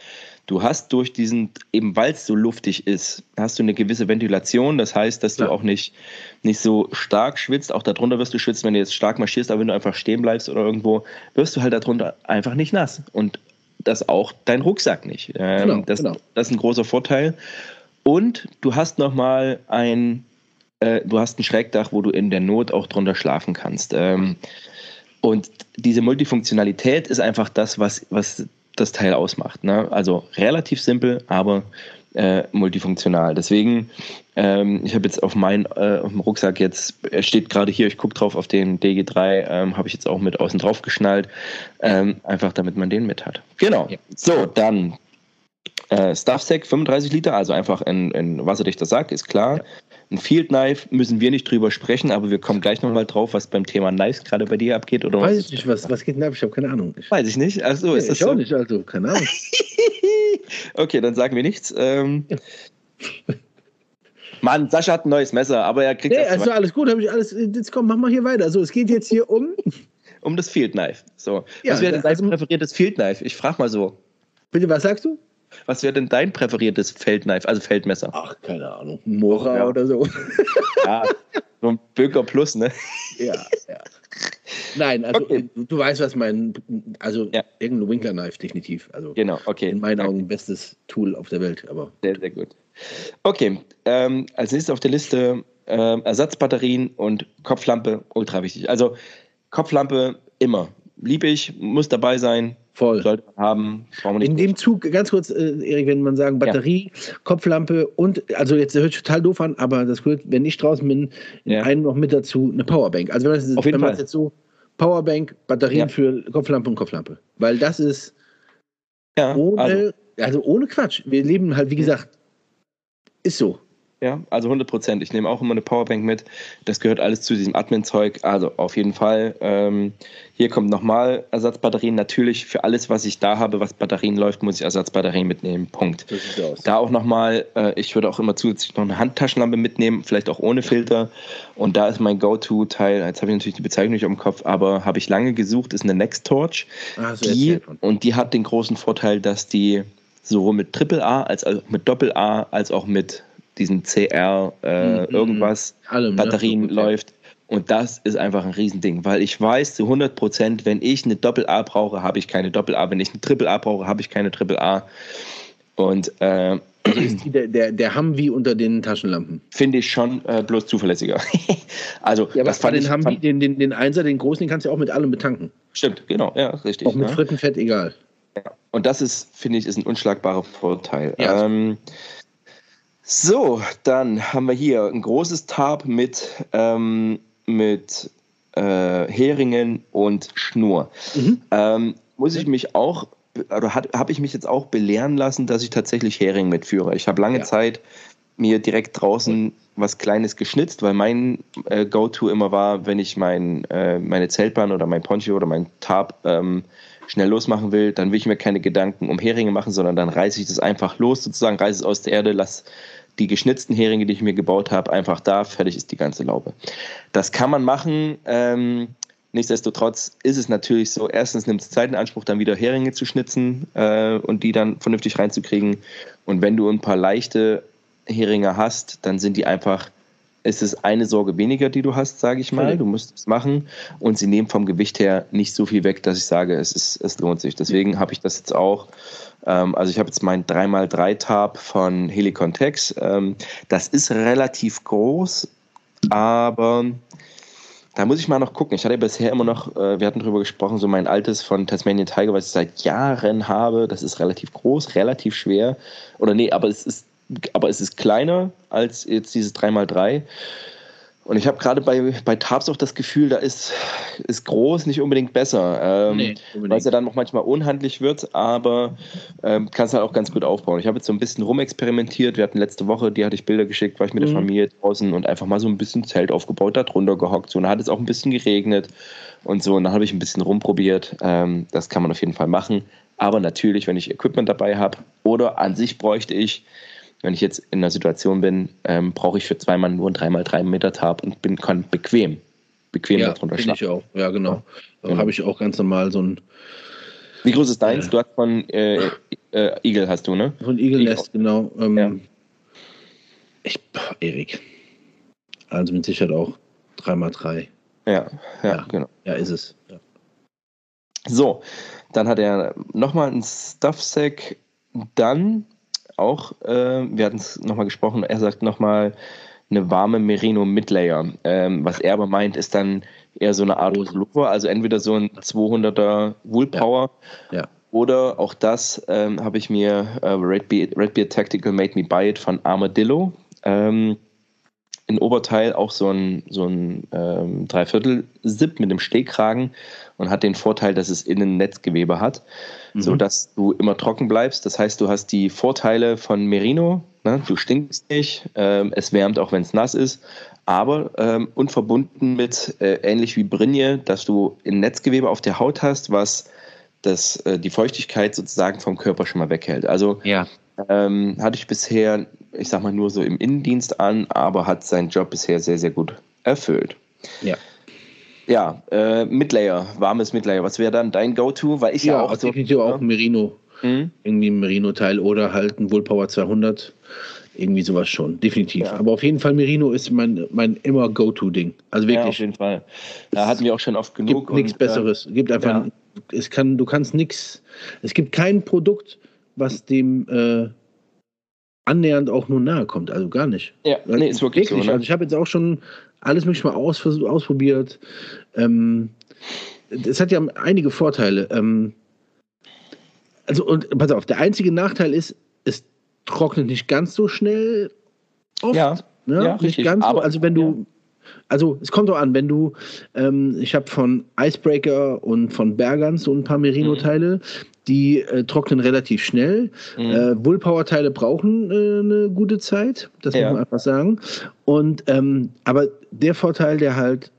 Du hast durch diesen, eben weil es so luftig ist, hast du eine gewisse Ventilation. Das heißt, dass ja. du auch nicht, nicht so stark schwitzt. Auch darunter wirst du schwitzen, wenn du jetzt stark marschierst, aber wenn du einfach stehen bleibst oder irgendwo, wirst du halt darunter einfach nicht nass. Und das auch dein Rucksack nicht. Ähm, genau, das, genau. das ist ein großer Vorteil. Und du hast nochmal ein, äh, du hast ein Schrägdach, wo du in der Not auch drunter schlafen kannst. Ähm, und diese Multifunktionalität ist einfach das, was, was das Teil ausmacht. Ne? Also relativ simpel, aber äh, multifunktional. Deswegen, ähm, ich habe jetzt auf meinem äh, Rucksack jetzt, er steht gerade hier, ich gucke drauf auf den DG3, ähm, habe ich jetzt auch mit außen drauf geschnallt, ähm, einfach damit man den mit hat. Genau. Ja. So, dann äh, Stuffsack 35 Liter, also einfach in, in wasserdichter Sack, ist klar. Ja. Ein Field Knife müssen wir nicht drüber sprechen, aber wir kommen gleich nochmal drauf, was beim Thema Knives gerade bei dir abgeht. Oder Weiß ich nicht, was, was geht denn ab? Ich habe keine Ahnung. Weiß ich nicht. Ach so, nee, ist das ich so? auch nicht, also keine Ahnung. <laughs> okay, dann sagen wir nichts. Ähm, <laughs> Mann, Sascha hat ein neues Messer, aber er kriegt nee, das. Also alles gut, habe ich alles. Jetzt komm, mach mal hier weiter. So, es geht jetzt hier um. Um das Field Knife. So. Ja, was wäre denn dein also, präferiertes Field Knife? Ich frage mal so. Bitte, was sagst du? Was wäre denn dein präferiertes Feldknife, also Feldmesser? Ach, keine Ahnung. Mora ja. oder so. <laughs> Ja, so ein Böker Plus, ne? Ja, ja. Nein, also okay. du weißt, was mein, also ja. irgendein Winkler Knife definitiv. Also genau, okay. In meinen Augen bestes Tool auf der Welt, aber. Sehr, sehr gut. Okay, ähm, als nächstes auf der Liste äh, Ersatzbatterien und Kopflampe, ultra wichtig. Also Kopflampe immer lieb ich, muss dabei sein. Voll. Sollte man haben. In dem Zug, ganz kurz, äh, Erik, wenn man sagen, Batterie, ja. Kopflampe und, also jetzt hört sich total doof an, aber das gehört, wenn ich draußen bin, ja. einen noch mit dazu, eine Powerbank. Also wenn, das, Auf wenn man das jetzt so, Powerbank, Batterien ja. für Kopflampe und Kopflampe. Weil das ist ohne, also. also ohne Quatsch. Wir leben halt, wie gesagt, ist so. Ja, also 100 Prozent. Ich nehme auch immer eine Powerbank mit. Das gehört alles zu diesem Admin-Zeug. Also auf jeden Fall. Ähm, hier kommt nochmal Ersatzbatterien. Natürlich für alles, was ich da habe, was Batterien läuft, muss ich Ersatzbatterien mitnehmen. Punkt. Da auch nochmal, äh, ich würde auch immer zusätzlich noch eine Handtaschenlampe mitnehmen, vielleicht auch ohne Filter. Und da ist mein Go-To-Teil. Jetzt habe ich natürlich die Bezeichnung nicht im Kopf, aber habe ich lange gesucht, ist eine Next Torch. Ah, so die, und die hat den großen Vorteil, dass die sowohl mit AAA als auch mit Doppel-A als auch mit diesen CR äh, mhm. irgendwas Alle, Batterien ne? läuft. Und das ist einfach ein Riesending, weil ich weiß zu 100 Prozent, wenn ich eine Doppel-A brauche, habe ich keine Doppel-A. Wenn ich eine Triple-A brauche, habe ich keine Triple-A. Und äh, der, der, der Humvee unter den Taschenlampen. Finde ich schon äh, bloß zuverlässiger. <laughs> also, ja, was fand den Humvee, den, den, den Einser, den großen, den kannst du auch mit allem betanken. Stimmt, genau, ja, richtig. Auch mit ne? Frittenfett, egal. Ja. Und das ist, finde ich, ist ein unschlagbarer Vorteil. Ja. Ähm, so, dann haben wir hier ein großes Tarp mit, ähm, mit äh, Heringen und Schnur. Mhm. Ähm, muss ich mich auch, oder habe ich mich jetzt auch belehren lassen, dass ich tatsächlich Hering mitführe. Ich habe lange ja. Zeit mir direkt draußen was Kleines geschnitzt, weil mein äh, Go-To immer war, wenn ich mein, äh, meine Zeltbahn oder mein Poncho oder mein Tarp ähm, schnell losmachen will, dann will ich mir keine Gedanken um Heringe machen, sondern dann reiße ich das einfach los, sozusagen, reiße es aus der Erde, lass die geschnitzten Heringe, die ich mir gebaut habe, einfach da, fertig ist die ganze Laube. Das kann man machen. Ähm, nichtsdestotrotz ist es natürlich so, erstens nimmt es Zeit in Anspruch, dann wieder Heringe zu schnitzen äh, und die dann vernünftig reinzukriegen. Und wenn du ein paar leichte Heringe hast, dann sind die einfach es ist eine Sorge weniger, die du hast, sage ich mal. Du musst es machen und sie nehmen vom Gewicht her nicht so viel weg, dass ich sage, es, ist, es lohnt sich. Deswegen habe ich das jetzt auch ähm, also ich habe jetzt mein 3x3-Tab von Helicon Tex. Ähm, das ist relativ groß, aber da muss ich mal noch gucken. Ich hatte bisher immer noch, äh, wir hatten darüber gesprochen, so mein altes von Tasmanian Tiger, was ich seit Jahren habe. Das ist relativ groß, relativ schwer. Oder nee, aber es ist, aber es ist kleiner als jetzt dieses 3x3. Und ich habe gerade bei, bei Tabs auch das Gefühl, da ist, ist groß nicht unbedingt besser. Ähm, nee, Weil es ja dann auch manchmal unhandlich wird, aber ähm, kannst halt auch ganz gut aufbauen. Ich habe jetzt so ein bisschen rumexperimentiert. Wir hatten letzte Woche, die hatte ich Bilder geschickt, war ich mit mhm. der Familie draußen und einfach mal so ein bisschen Zelt aufgebaut, da drunter gehockt. So, und dann hat es auch ein bisschen geregnet und so. Und dann habe ich ein bisschen rumprobiert. Ähm, das kann man auf jeden Fall machen. Aber natürlich, wenn ich Equipment dabei habe oder an sich bräuchte ich wenn ich jetzt in einer Situation bin, ähm, brauche ich für zwei Mann nur ein 3x3 Meter Tab und bin, kann bequem, bequem ja, darunter schlafen. ich auch, ja genau. Genau. habe ich auch ganz normal so ein... Wie groß ist deins? Äh, du hast von äh, äh, Eagle hast du, ne? Von Eagle Nest, genau. Ähm, ja. Ich, boah, Erik. Also mit Sicherheit auch 3x3. Ja, ja, ja, genau. Ja, ist es. Ja. So, dann hat er nochmal ein Stuff-Sack. Dann auch, äh, wir hatten es nochmal gesprochen, er sagt nochmal eine warme Merino Midlayer. Ähm, was er aber meint, ist dann eher so eine Art Pullover, also entweder so ein 200er Woolpower ja. ja. oder auch das ähm, habe ich mir äh, Redbeard, Redbeard Tactical Made Me Buy It von Armadillo. Ähm, in Oberteil auch so ein, so ein ähm, Dreiviertel-Zip mit einem Stehkragen und hat den Vorteil, dass es innen Netzgewebe hat, mhm. sodass du immer trocken bleibst. Das heißt, du hast die Vorteile von Merino, ne? du stinkst nicht, ähm, es wärmt auch, wenn es nass ist, aber ähm, und verbunden mit, äh, ähnlich wie Brinje, dass du ein Netzgewebe auf der Haut hast, was das, äh, die Feuchtigkeit sozusagen vom Körper schon mal weghält. Also ja. ähm, hatte ich bisher ich sag mal, nur so im Innendienst an, aber hat seinen Job bisher sehr, sehr gut erfüllt. Ja. Ja, äh, Midlayer, warmes Midlayer. Was wäre dann dein Go-To? Weil ich ja, ja auch. Definitiv so, auch ein Merino. Mhm. Irgendwie ein Merino-Teil oder halt ein Woolpower 200. Irgendwie sowas schon, definitiv. Ja. Aber auf jeden Fall Merino ist mein, mein immer Go-To-Ding. Also wirklich. Ja, auf jeden Fall. Da hatten wir auch schon oft genug. Gibt nichts Besseres. Äh, gibt einfach, ja. es kann, du kannst nichts, es gibt kein Produkt, was dem äh, annähernd auch nur nahe kommt. Also gar nicht. Ja, nee, ist wirklich, wirklich so. Ne? Also ich habe jetzt auch schon alles mögliche mal aus, ausprobiert. Ähm, es hat ja einige Vorteile. Ähm, also, und pass auf, der einzige Nachteil ist, es trocknet nicht ganz so schnell oft. Ja, ne? ja, nicht richtig. ganz so. Aber- Also wenn du, also es kommt auch an, wenn du, ähm, ich habe von Icebreaker und von Bergans so ein paar Merino-Teile, die äh, trocknen relativ schnell. Mhm. Äh, Bullpower-Teile brauchen äh, eine gute Zeit, das Ja. muss man einfach sagen. Und ähm, aber der Vorteil, der halt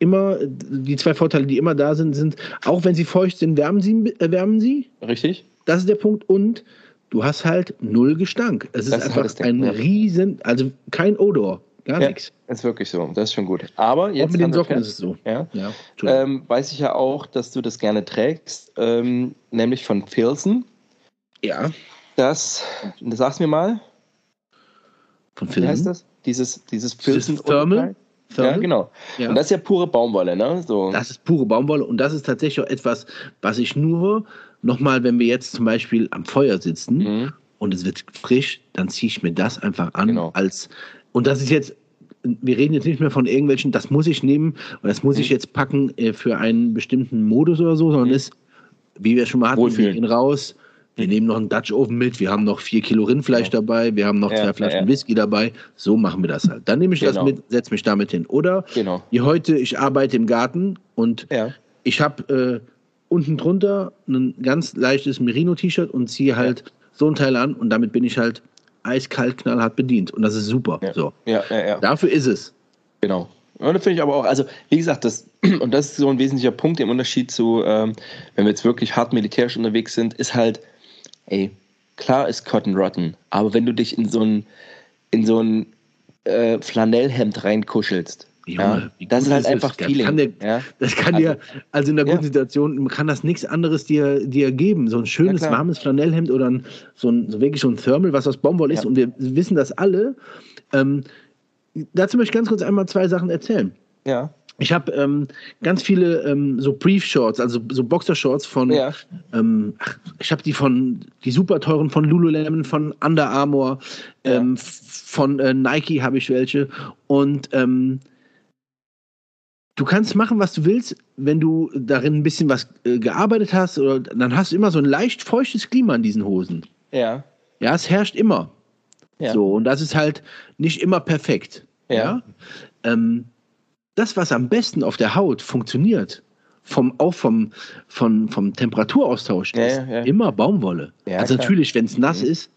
immer, die zwei Vorteile, die immer da sind, sind, auch wenn sie feucht sind, wärmen sie, äh, wärmen sie. Richtig? Das ist der Punkt. Und du hast halt null Gestank. Es ist ist einfach halt Ding, ein riesen, also kein Odor, gar Ja, nichts. ist wirklich so. Das ist schon gut. Aber Auch jetzt mit den Socken ist es so. Ja. Ja. Ähm, weiß ich ja auch, dass du das gerne trägst, ähm, nämlich von Filson. ja, Das, das sag's mir mal, von wie Filmen. heißt das? Dieses, dieses Dieses Filson. Thermal? Ja, genau. Ja. Und das ist ja pure Baumwolle, ne? So. Das ist pure Baumwolle und das ist tatsächlich auch etwas, was ich nur nochmal, wenn wir jetzt zum Beispiel am Feuer sitzen Mhm. und es wird frisch, dann ziehe ich mir das einfach an Genau. als und das ist jetzt wir reden jetzt nicht mehr von irgendwelchen, das muss ich nehmen und das muss ich Mhm. jetzt packen äh, für einen bestimmten Modus oder so, sondern Mhm. ist, wie wir schon mal hatten, wir gehen raus, wir nehmen noch einen Dutch Oven mit, wir haben noch vier Kilo Rindfleisch Genau. dabei, wir haben noch Ja, zwei ja, Flaschen ja. Whisky dabei, so machen wir das halt. Dann nehme ich das Genau. mit, setze mich damit hin. Oder Genau. wie heute, ich arbeite im Garten und Ja. ich habe äh, unten drunter ein ganz leichtes Merino-T-Shirt und ziehe halt so ein Teil an und damit bin ich halt eiskalt, knallhart bedient. Und das ist super. Ja. So. Ja, ja, ja. Dafür ist es. Genau. Und das finde ich aber auch, also wie gesagt, das, <clears throat> und das ist so ein wesentlicher Punkt im Unterschied zu, ähm, wenn wir jetzt wirklich hart militärisch unterwegs sind, ist halt, ey, klar ist Cotton Rotten, aber wenn du dich in so ein, in so ein äh, Flanellhemd reinkuschelst, Junge, ja, das ist halt ist einfach Das Feeling. kann der- ja. Das kann Also- dir, also in einer Ja. guten Situation, kann das nichts anderes dir, dir geben. So ein schönes, Ja, warmes Flanellhemd oder ein, so, ein, so wirklich so ein Thermal, was aus Baumwolle ist. Ja. Und wir wissen das alle. Ähm, dazu möchte ich ganz kurz einmal zwei Sachen erzählen. ja, Ich habe ähm, ganz viele ähm, so Brief-Shorts, also so Boxershorts von, ja, ähm, ach, ich habe die von, die super teuren von Lululemon, von Under Armour, Ja. ähm, von äh, Nike habe ich welche. Und ähm, du kannst machen, was du willst, wenn du darin ein bisschen was äh, gearbeitet hast, oder, dann hast du immer so ein leicht feuchtes Klima an diesen Hosen. ja, Ja, es herrscht immer. ja. So, und das ist halt nicht immer perfekt. Ja. Ja. Ähm, das, was am besten auf der Haut funktioniert, vom, auch vom, vom, vom Temperaturaustausch, Ja, ist immer Baumwolle. Ja, also klar. natürlich, wenn es nass Mhm. ist,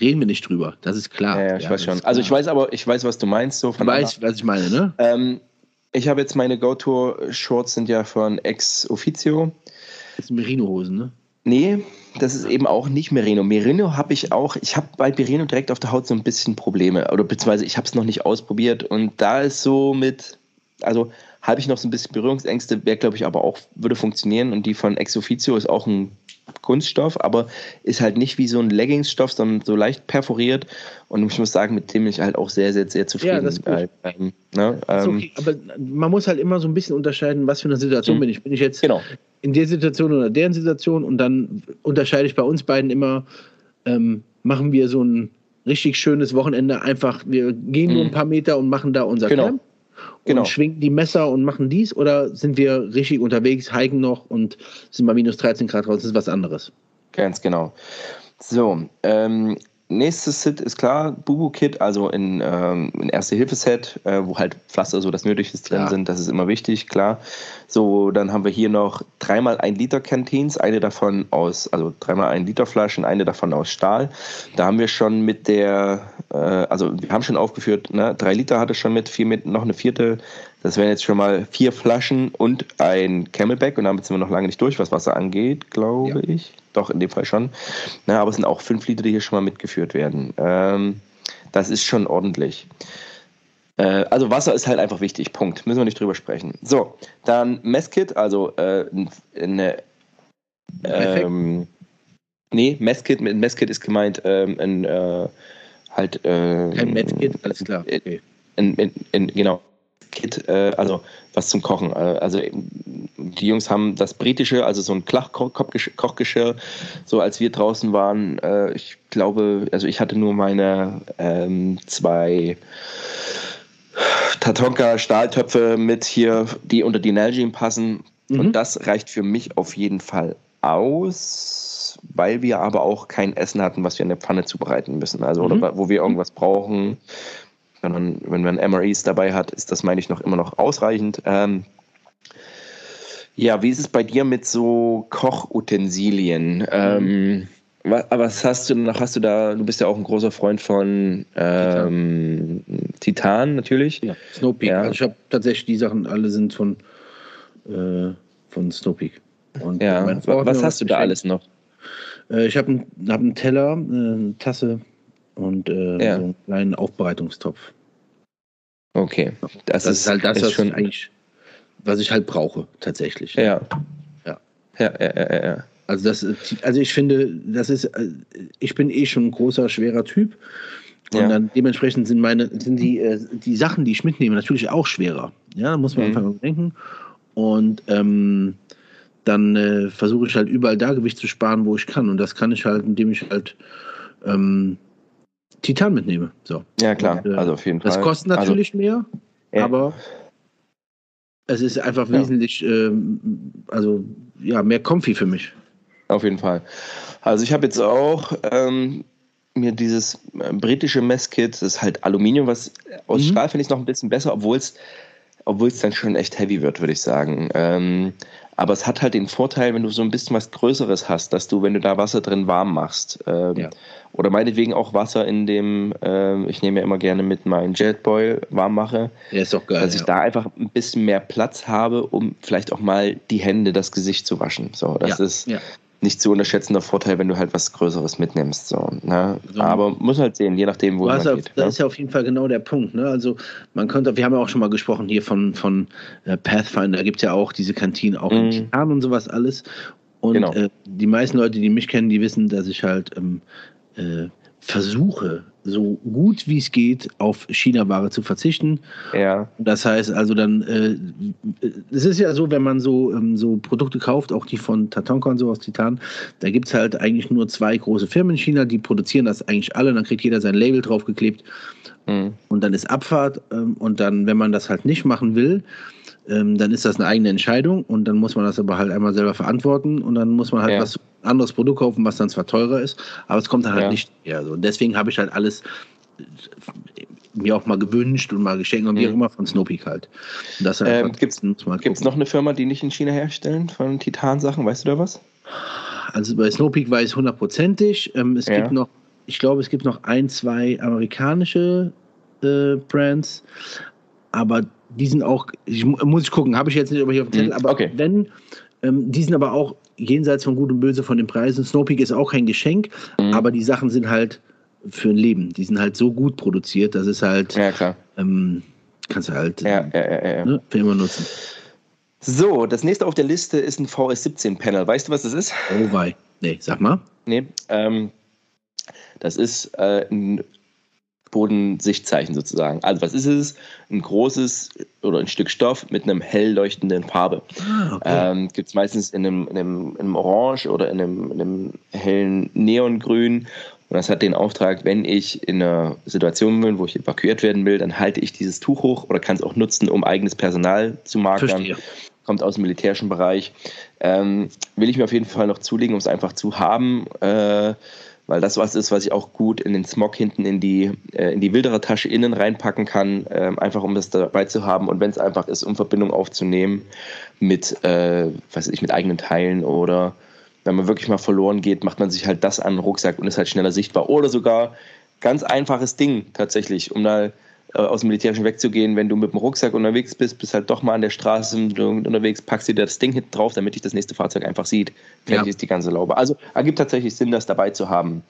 reden wir nicht drüber. Das ist klar. ja, ich weiß schon. Also ich weiß aber, ich weiß, was du meinst. So Du von weißt, was ich meine, ne? Ähm, ich habe jetzt meine Go-To-Shorts sind ja von Ex Officio. Das sind Merino-Hosen, ne? Nee, das ist eben auch nicht Merino. Merino habe ich auch, ich habe bei Merino direkt auf der Haut so ein bisschen Probleme. Oder beziehungsweise ich habe es noch nicht ausprobiert. Und da ist so mit, also habe ich noch so ein bisschen Berührungsängste, wäre glaube ich aber auch, würde funktionieren. Und die von Ex Officio ist auch ein Kunststoff, aber ist halt nicht wie so ein Leggingsstoff, sondern so leicht perforiert. Und ich muss sagen, mit dem bin ich halt auch sehr, sehr, sehr zufrieden. das ist gut. Äh, ähm, ne? Ist ähm, okay, aber man muss halt immer so ein bisschen unterscheiden, was für eine Situation Mhm. bin ich. Bin ich jetzt Genau. in der Situation oder deren Situation und dann unterscheide ich bei uns beiden immer, ähm, machen wir so ein richtig schönes Wochenende einfach, wir gehen nur Mhm. ein paar Meter und machen da unser Genau. Camp und Genau. schwingen die Messer und machen dies oder sind wir richtig unterwegs, hiken noch und sind bei minus 13 Grad raus, das ist was anderes. Ganz genau. So, ähm, nächstes Set ist klar, Bubu-Kit, also in, ähm, ein Erste-Hilfe-Set, äh, wo halt Pflaster, so das Nötigste drin Ja. sind, das ist immer wichtig, klar. So, dann haben wir hier noch dreimal ein Liter Canteens, eine davon aus, also dreimal ein Liter Flaschen, eine davon aus Stahl. Da haben wir schon mit der, äh, also wir haben schon aufgeführt, ne, drei Liter hatte schon mit, vier mit, noch eine vierte. Das wären jetzt schon mal vier Flaschen und ein Camelback und damit sind wir noch lange nicht durch, was Wasser angeht, glaube Ja. ich. Doch, in dem Fall schon. Na, aber es sind auch fünf Liter, die hier schon mal mitgeführt werden. Ähm, das ist schon ordentlich. Äh, also Wasser ist halt einfach wichtig, Punkt. Müssen wir nicht drüber sprechen. So, dann Messkit, also äh, eine ähm, nee, Messkit, mit Messkit ist gemeint ähm, ein äh, halt ähm, Kein Medkit, alles klar. Okay. in, in, in, genau Kit, äh, also was zum Kochen. Äh, also die Jungs haben das britische, also so ein Kochgeschirr, so als wir draußen waren. Äh, ich glaube, also ich hatte nur meine ähm, zwei Tatonka Stahltöpfe mit hier, die unter die Nalgene passen. Mhm. Und das reicht für mich auf jeden Fall aus, weil wir aber auch kein Essen hatten, was wir in der Pfanne zubereiten müssen. Also mhm. oder wo wir irgendwas brauchen. Sondern wenn man MREs dabei hat, ist das, meine ich, noch immer noch ausreichend. Ähm, ja, wie ist es bei dir mit so Kochutensilien? Ähm, was, was, hast du noch? Hast du da? Du bist ja auch ein großer Freund von ähm, Titan. Titan. natürlich. Ja, Snowpeak. Ja. Also ich habe tatsächlich die Sachen, alle sind von, äh, von Snowpeak. Und ja. Was hast du da alles noch? Äh, ich habe einen, hab einen Teller, eine Tasse und äh, ja. so einen kleinen Aufbereitungstopf. Okay. Das, das ist, ist, halt das, ist was schon ich eigentlich, was ich halt brauche, tatsächlich. Ja. Ja. Ja, ja, ja, ja. Also das, also ich finde, das ist, ich bin eh schon ein großer, schwerer Typ. Und ja. dann dementsprechend sind meine, sind die, äh, die Sachen, die ich mitnehme, natürlich auch schwerer. Ja, muss man mhm. einfach denken. Und ähm, dann äh, versuche ich halt überall da Gewicht zu sparen, wo ich kann. Und das kann ich halt, indem ich halt ähm, Titan mitnehme. So. Ja, klar. Und, äh, also auf jeden Fall. Das kostet also natürlich also, mehr, ja. aber es ist einfach ja. wesentlich, ähm, also ja, mehr comfy für mich. Auf jeden Fall. Also ich habe jetzt auch ähm, mir dieses äh, britische Messkit, das ist halt Aluminium, was aus mhm. Stahl finde ich noch ein bisschen besser, obwohl es obwohl es dann schon echt heavy wird, würde ich sagen. Ähm, aber es hat halt den Vorteil, wenn du so ein bisschen was Größeres hast, dass du, wenn du da Wasser drin warm machst, ähm, ja. oder meinetwegen auch Wasser in dem, äh, ich nehme ja immer gerne mit meinem Jetboil warm mache, ja, ist doch geil, dass ich da einfach ein bisschen mehr Platz habe, um vielleicht auch mal die Hände, das Gesicht zu waschen. So, das ist nicht zu unterschätzender Vorteil, wenn du halt was Größeres mitnimmst. So, ne? so. Aber muss halt sehen, je nachdem, wo man auf, geht. Das ne? ist ja auf jeden Fall genau der Punkt. Ne? Also man könnte, wir haben ja auch schon mal gesprochen hier von, von äh, Pathfinder, da gibt es ja auch diese Kantinen auch mhm. in Titan und sowas alles. Und genau. äh, die meisten Leute, die mich kennen, die wissen, dass ich halt ähm, äh, versuche, so gut wie es geht auf China-Ware zu verzichten. Ja. Das heißt also dann, äh, es ist ja so, wenn man so, ähm, so Produkte kauft, auch die von Tatonka und so aus Titan, da gibt es halt eigentlich nur zwei große Firmen in China, die produzieren das eigentlich alle, dann kriegt jeder sein Label draufgeklebt mhm. und dann ist Abfahrt ähm, und dann, wenn man das halt nicht machen will, ähm, dann ist das eine eigene Entscheidung und dann muss man das aber halt einmal selber verantworten und dann muss man halt ja. was anderes Produkt kaufen, was dann zwar teurer ist, aber es kommt dann halt ja. nicht her. So. Und deswegen habe ich halt alles äh, mir auch mal gewünscht und mal geschenkt und wie auch mhm. immer von Snoopy halt. Ähm, Gibt es noch eine Firma, die nicht in China herstellen von Titan-Sachen? Weißt du da was? Also bei Snowpeak weiß ich hundertprozentig. Ähm, es ja. gibt noch, ich glaube, es gibt noch ein, zwei amerikanische äh, Brands, aber die sind auch, ich, muss ich gucken, habe ich jetzt nicht über hier auf dem Zettel, mhm. aber okay. wenn, ähm, die sind aber auch jenseits von Gut und Böse von den Preisen. Snowpeak ist auch kein Geschenk, mhm. aber die Sachen sind halt für ein Leben. Die sind halt so gut produziert, dass es halt, ja, klar. Ähm, kannst du halt ja, ja, ja, ne, für immer nutzen. So, das nächste auf der Liste ist ein VS17-Panel. Weißt du, was das ist? Oh, wei. Nee, sag mal. Nee, ähm, das ist äh, ein Bodensichtzeichen sozusagen. Also was ist es? Ein großes oder ein Stück Stoff mit einem hell leuchtenden Farbe. Ah, okay. ähm, Gibt es meistens in einem, in, einem, in einem, Orange oder in einem, in einem hellen Neongrün. Und das hat den Auftrag, wenn ich in einer Situation bin, wo ich evakuiert werden will, dann halte ich dieses Tuch hoch oder kann es auch nutzen, um eigenes Personal zu markern. Verstehe. Kommt aus dem militärischen Bereich. Ähm, will ich mir auf jeden Fall noch zulegen, um es einfach zu haben. Äh, weil das was ist, was ich auch gut in den Smog hinten in die, äh, in die wildere Tasche innen reinpacken kann, äh, einfach um das dabei zu haben und wenn es einfach ist, um Verbindung aufzunehmen mit, äh, weiß ich, mit eigenen Teilen oder wenn man wirklich mal verloren geht, macht man sich halt das an den Rucksack und ist halt schneller sichtbar. Oder sogar ganz einfaches Ding tatsächlich, um da aus dem Militärischen wegzugehen, wenn du mit dem Rucksack unterwegs bist, bist halt doch mal an der Straße unterwegs, packst dir das Ding hinten drauf, damit dich das nächste Fahrzeug einfach sieht. Fertig ja. ist die ganze Laube. Also ergibt tatsächlich Sinn, das dabei zu haben.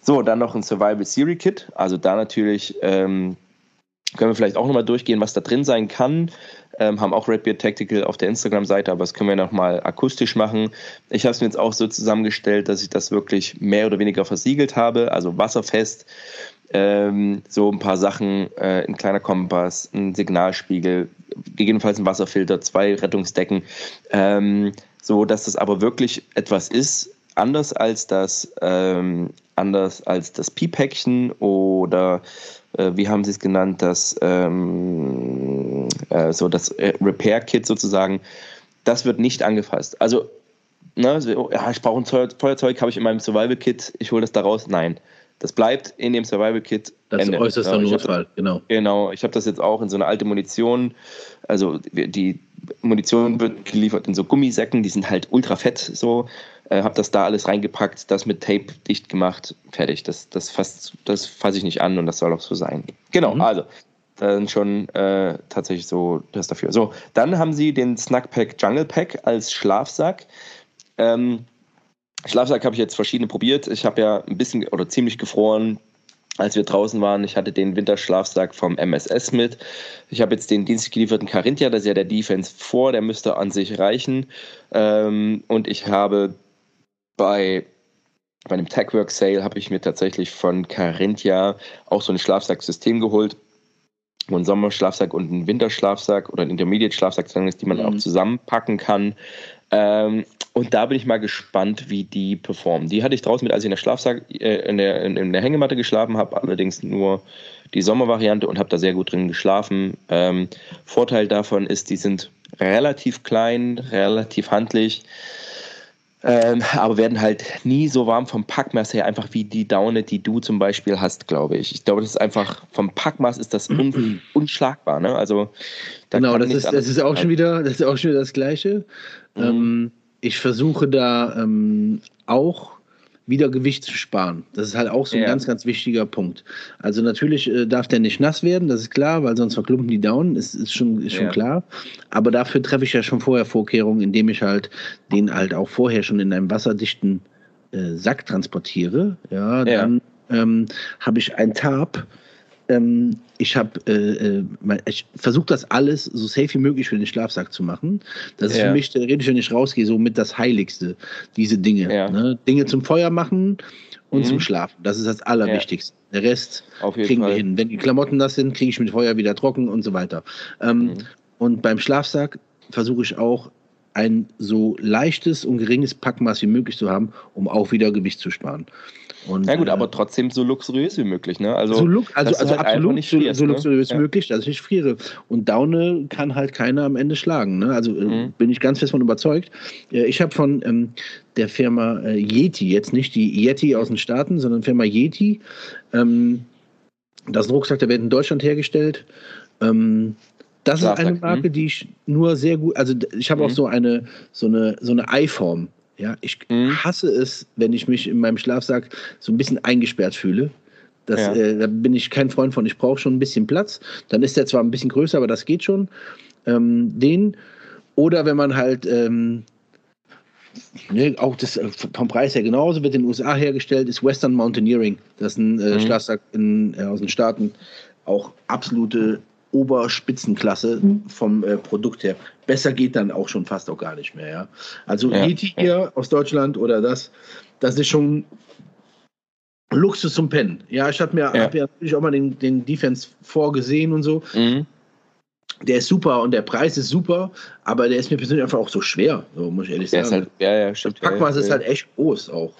So, dann noch ein Survival Theory Kit. Also da natürlich ähm, können wir vielleicht auch nochmal durchgehen, was da drin sein kann. Ähm, haben auch Redbeard Tactical auf der Instagram-Seite, aber das können wir nochmal akustisch machen. Ich habe es mir jetzt auch so zusammengestellt, dass ich das wirklich mehr oder weniger versiegelt habe, also wasserfest ähm, so ein paar Sachen, äh, ein kleiner Kompass, ein Signalspiegel, gegebenenfalls ein Wasserfilter, zwei Rettungsdecken, ähm, so dass das aber wirklich etwas ist, anders als das, ähm, anders als das Pi-Päckchen oder äh, wie haben Sie es genannt, das ähm, äh, so das äh, Repair-Kit sozusagen, das wird nicht angefasst. Also, ne, ja, ich brauche ein Feuerzeug, habe ich in meinem Survival-Kit, ich hole das da raus. Nein, das bleibt in dem Survival-Kit. Das ist äußerster ja, Notfall, genau. Genau, ich habe das jetzt auch in so eine alte Munition. Also die Munition wird geliefert in so Gummisäcken, die sind halt ultra fett so. Äh, habe das da alles reingepackt, das mit Tape dicht gemacht, fertig. Das, das, fass, das fasse ich nicht an und das soll auch so sein. Genau, mhm. also dann schon äh, tatsächlich so das dafür. So, dann haben sie den Snackpack Jungle Pack als Schlafsack. Ähm, Schlafsack habe ich jetzt verschiedene probiert. Ich habe ja ein bisschen oder ziemlich gefroren, als wir draußen waren. Ich hatte den Winterschlafsack vom MSS mit. Ich habe jetzt den dienstlich gelieferten Carinthia, das ist ja der Defense vor, der müsste an sich reichen. Ähm, und ich habe bei bei einem Techwork Sale habe ich mir tatsächlich von Carinthia auch so ein Schlafsacksystem geholt, wo ein Sommerschlafsack und ein Winterschlafsack oder ein Intermediate-Schlafsack drin ist, die man mhm. auch zusammenpacken kann. Ähm, und da bin ich mal gespannt, wie die performen. Die hatte ich draußen mit, als ich in der Schlafsack, äh, in, der, in, der Hängematte geschlafen habe, allerdings nur die Sommervariante und habe da sehr gut drin geschlafen. Ähm, Vorteil davon ist, die sind relativ klein, relativ handlich. Ähm, aber werden halt nie so warm vom Packmaß her, einfach wie die Daune, die du zum Beispiel hast, glaube ich. Ich glaube, das ist einfach, vom Packmaß ist das un, <clears throat> unschlagbar. Ne? Also, da genau, das ist, das ist auch schon wieder, das ist auch schon wieder das Gleiche. Mhm. Ähm, ich versuche da ähm, auch wieder Gewicht zu sparen. Das ist halt auch so ein ja. ganz, ganz wichtiger Punkt. Also natürlich äh, darf der nicht nass werden, das ist klar, weil sonst verklumpen die Daunen, ist, ist schon, ist schon ja. klar. Aber dafür treffe ich ja schon vorher Vorkehrungen, indem ich halt den halt auch vorher schon in einem wasserdichten äh, Sack transportiere. Ja, dann ähm, habe ich ein Tarp, ähm, ich habe, äh, äh ich versuche das alles so safe wie möglich für den Schlafsack zu machen. Das ist ja. für mich theoretisch, wenn ich rausgehe, so mit das Heiligste, diese Dinge. Ja. Ne? Dinge zum Feuer machen und mhm. zum Schlafen. Das ist das Allerwichtigste. Ja. Der Rest kriegen Fall. wir hin. Wenn die Klamotten nass sind, kriege ich mit Feuer wieder trocken und so weiter. Ähm, mhm. Und beim Schlafsack versuche ich auch ein so leichtes und geringes Packmaß wie möglich zu haben, um auch wieder Gewicht zu sparen. Und, ja gut, äh, aber trotzdem so luxuriös wie möglich, ne? Also, so, look, also, also halt absolut nicht frierst, so, so luxuriös wie ne? möglich, dass ich friere. Und Daune kann halt keiner am Ende schlagen. Ne? Also äh, mhm. bin ich ganz fest von überzeugt. Ich habe von ähm, der Firma äh, Yeti, jetzt nicht die Yeti aus den Staaten, sondern Firma Yeti, ähm, das ist ein Rucksack, der wird in Deutschland hergestellt. Ähm, das ist eine Marke, mhm. die ich nur sehr gut, also ich habe auch so eine, so eine, so eine Eiform. Ja, ich mhm. hasse es, wenn ich mich in meinem Schlafsack so ein bisschen eingesperrt fühle. Das, ja. äh, da bin ich kein Freund von. Ich brauche schon ein bisschen Platz. Dann ist der zwar ein bisschen größer, aber das geht schon. Ähm, den. Oder wenn man halt ähm, Ne, auch das äh, vom Preis her genauso wird in den USA hergestellt, ist Western Mountaineering. Das ist ein äh, mhm. Schlafsack in, äh, aus den Staaten. Auch absolute Oberspitzenklasse mhm. vom äh, Produkt her. Besser geht dann auch schon fast auch gar nicht mehr. Ja? Also ja. Yeti hier aus Deutschland oder das, das ist schon Luxus zum Pennen. Ja, ich habe mir ja. Hab ja natürlich auch mal den, den Defense vorgesehen und so. Mhm. Der ist super und der Preis ist super, aber der ist mir persönlich einfach auch so schwer, so muss ich ehrlich der sagen. Halt, ja, ja, stimmt. Das Packmaß ja, ist halt echt groß auch.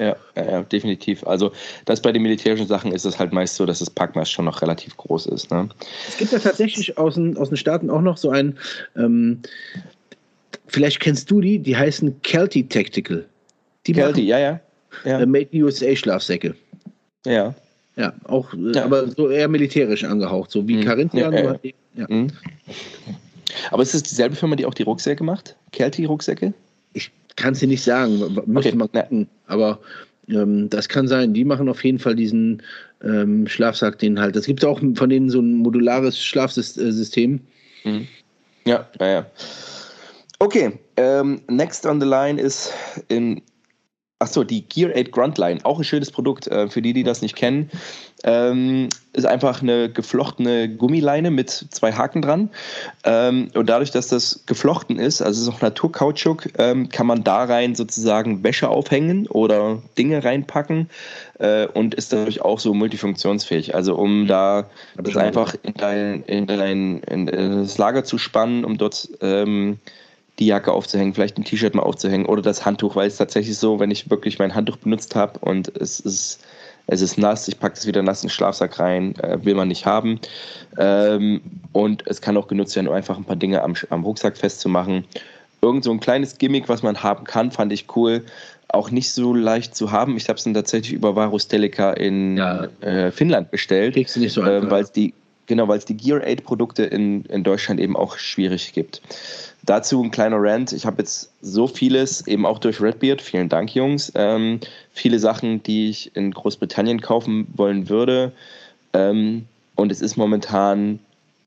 Ja? Ja, ja, definitiv. Also das bei den militärischen Sachen ist es halt meist so, dass das Packmaß schon noch relativ groß ist. Ne? Es gibt ja tatsächlich aus den, aus den Staaten auch noch so ein, ähm, vielleicht kennst du die, die heißen Kelty Tactical. Die Kelty, ja, ja. ja. Äh, Made in USA Schlafsäcke. Ja. Ja, auch, äh, ja. aber so eher militärisch angehaucht, so wie mhm. Carinthia. Ja, ja. Mhm. Aber ist es dieselbe Firma, die auch die Rucksäcke macht? Kelty-Rucksäcke? Ich kann es dir nicht sagen, müsste okay. mal gucken. Aber ähm, das kann sein. Die machen auf jeden Fall diesen ähm, Schlafsack, den halt. Es gibt auch von denen so ein modulares Schlafsystem. Mhm. Ja, ja, ja. Okay, ähm, next on the line ist in Achso, die Gear 8 Gruntline, auch ein schönes Produkt. Äh, für die, die das nicht kennen, ähm, ist einfach eine geflochtene Gummileine mit zwei Haken dran. Ähm, und dadurch, dass das geflochten ist, also es ist auch Naturkautschuk, ähm, kann man da rein sozusagen Wäsche aufhängen oder Dinge reinpacken äh, und ist dadurch auch so multifunktionsfähig. Also um da das einfach in dein, in dein in das Lager zu spannen, um dort ähm, die Jacke aufzuhängen, vielleicht ein T-Shirt mal aufzuhängen oder das Handtuch, weil es tatsächlich so, wenn ich wirklich mein Handtuch benutzt habe und es ist, es ist nass, ich packe es wieder nass in den Schlafsack rein, äh, will man nicht haben. Ähm, und es kann auch genutzt werden, um einfach ein paar Dinge am, am Rucksack festzumachen. irgend so ein kleines Gimmick, was man haben kann, fand ich cool. Auch nicht so leicht zu haben. Ich habe es dann tatsächlich über Varus Delica in ja. äh, Finnland bestellt. Kriegst du nicht so einfach. Äh, weil es die, genau, weil es die Gear 8 Produkte in, in Deutschland eben auch schwierig gibt. Dazu ein kleiner Rant. Ich habe jetzt so vieles, eben auch durch Redbeard, vielen Dank, Jungs, ähm, viele Sachen, die ich in Großbritannien kaufen wollen würde. Ähm, und es ist momentan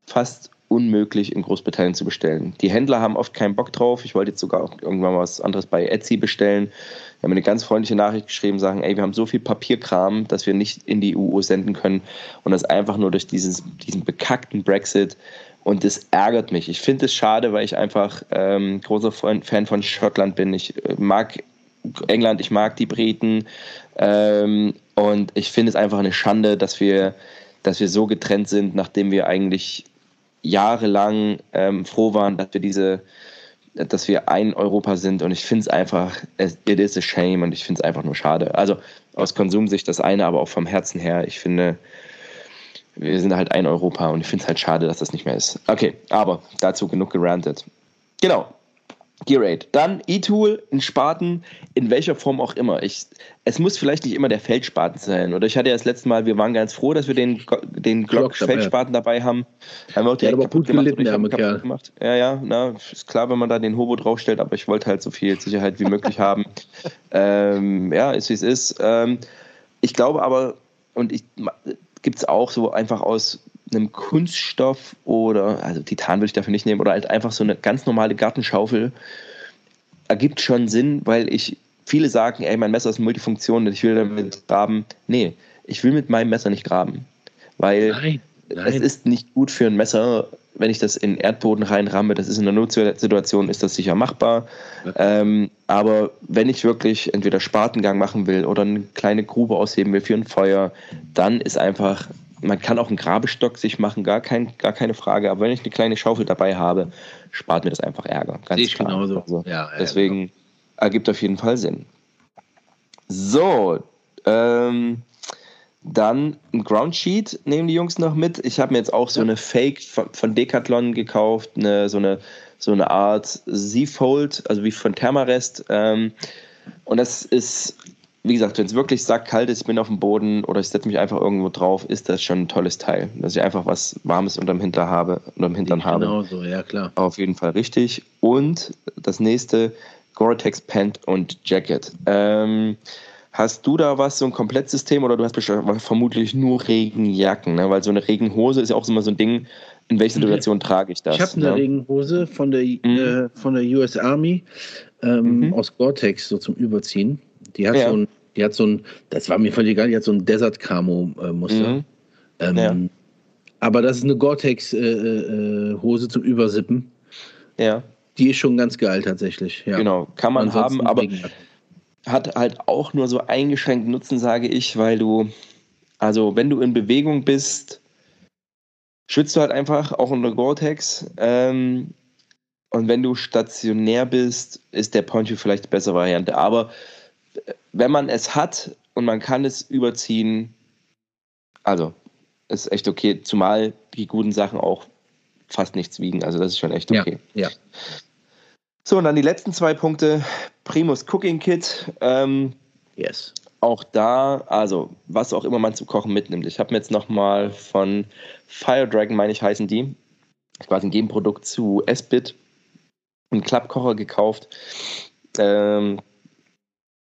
fast unmöglich in Großbritannien zu bestellen. Die Händler haben oft keinen Bock drauf. Ich wollte jetzt sogar irgendwann was anderes bei Etsy bestellen. Wir haben eine ganz freundliche Nachricht geschrieben, sagen, ey, wir haben so viel Papierkram, dass wir nicht in die EU senden können und das einfach nur durch dieses, diesen bekackten Brexit und das ärgert mich. Ich finde es schade, weil ich einfach ähm, großer Fan von Schottland bin. Ich äh, mag England, ich mag die Briten ähm, und ich finde es einfach eine Schande, dass wir, dass wir so getrennt sind, nachdem wir eigentlich jahrelang ähm, froh waren, dass wir diese, dass wir ein Europa sind. Und ich finde es einfach, it is a shame und ich finde es einfach nur schade. Also aus Konsumsicht das eine, aber auch vom Herzen her. Ich finde, wir sind halt ein Europa und ich finde es halt schade, dass das nicht mehr ist. Okay, aber dazu genug gerantet. Genau. Gear 8. Dann E-Tool, ein Spaten, in welcher Form auch immer. Ich, es muss vielleicht nicht immer der Feldspaten sein. Oder ich hatte ja das letzte Mal, wir waren ganz froh, dass wir den, den Glock-Feldspaten dabei haben. Haben wir auch direkt ja, gut gemacht, gelitten, der kaputt gemacht. Ja, ja, na, ist klar, wenn man da den Hobo draufstellt, aber ich wollte halt so viel Sicherheit wie möglich haben. <laughs> Ähm, ja, ist wie es ist. Ähm, ich glaube aber, und ich gibt es auch so einfach aus einem Kunststoff oder, also Titan würde ich dafür nicht nehmen, oder halt einfach so eine ganz normale Gartenschaufel, ergibt schon Sinn, weil ich, viele sagen, ey, mein Messer ist Multifunktion und ich will damit graben. Nee, ich will mit meinem Messer nicht graben, weil nein, nein. es ist nicht gut für ein Messer, wenn ich das in Erdboden reinramme. Das ist in einer Notsituation, ist das sicher machbar. Ähm, aber wenn ich wirklich entweder Spatengang machen will oder eine kleine Grube ausheben will für ein Feuer, dann ist einfach man kann auch einen Grabestock sich machen, gar, kein, gar keine Frage. Aber wenn ich eine kleine Schaufel dabei habe, spart mir das einfach Ärger. Ganz ich klar. Genauso. Also ja, deswegen genau. ergibt auf jeden Fall Sinn. So, ähm, dann ein Ground Sheet nehmen die Jungs noch mit. Ich habe mir jetzt auch so eine Fake von, Decathlon gekauft, eine, so, eine, so eine Art Z-Fold, also wie von Thermarest. Ähm, und das ist wie gesagt, wenn es wirklich sackkalt ist, ich bin auf dem Boden oder ich setze mich einfach irgendwo drauf, ist das schon ein tolles Teil. Dass ich einfach was Warmes unterm Hintern habe, unterm Hintern genau habe. Genau so, ja klar. Auf jeden Fall richtig. Und das nächste, Gore-Tex Pant und Jacket. Ähm, hast du da was, so ein Komplettsystem oder du hast vermutlich nur Regenjacken, ne? weil so eine Regenhose ist ja auch immer so ein Ding, in welcher Situation trage ich das? Ich habe eine ne? Regenhose von der, mhm. äh, von der US Army ähm, mhm. aus Gore-Tex so zum Überziehen. Die hat ja. so ein, die hat so ein, das war mir völlig egal, die hat so ein Desert Camo äh, Muster. Mhm. Ähm, ja. Aber das ist eine Gore-Tex äh, äh, Hose zum Übersippen. Ja. Die ist schon ganz geil tatsächlich. Ja. Genau, kann man Ansonsten haben, aber hat halt auch nur so eingeschränkten Nutzen, sage ich, weil du, also wenn du in Bewegung bist, schützt du halt einfach auch unter Gore-Tex. Ähm, und wenn du stationär bist, ist der Poncho vielleicht die bessere Variante. Aber wenn man es hat und man kann es überziehen, also ist echt okay, zumal die guten Sachen auch fast nichts wiegen. Also das ist schon echt okay. Ja. ja. So, und dann die letzten zwei Punkte. Primus Cooking Kit. Ähm, yes. Auch da, also was auch immer man zum Kochen mitnimmt. Ich habe mir jetzt nochmal von Fire Dragon, meine ich, heißen die, quasi ein Gegenprodukt zu S-Bit, einen Klappkocher gekauft. Ähm,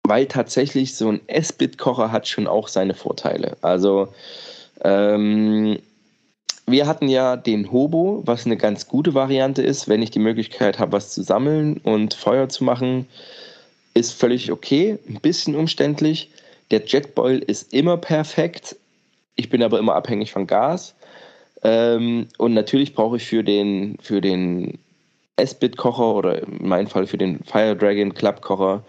weil tatsächlich so ein S-Bit-Kocher hat schon auch seine Vorteile. Also ähm, wir hatten ja den Hobo, was eine ganz gute Variante ist, wenn ich die Möglichkeit habe, was zu sammeln und Feuer zu machen, ist völlig okay, ein bisschen umständlich. Der Jetboil ist immer perfekt. Ich bin aber immer abhängig von Gas. Ähm, und natürlich brauche ich für den, für den S-Bit-Kocher oder in meinem Fall für den Fire Dragon Club-Kocher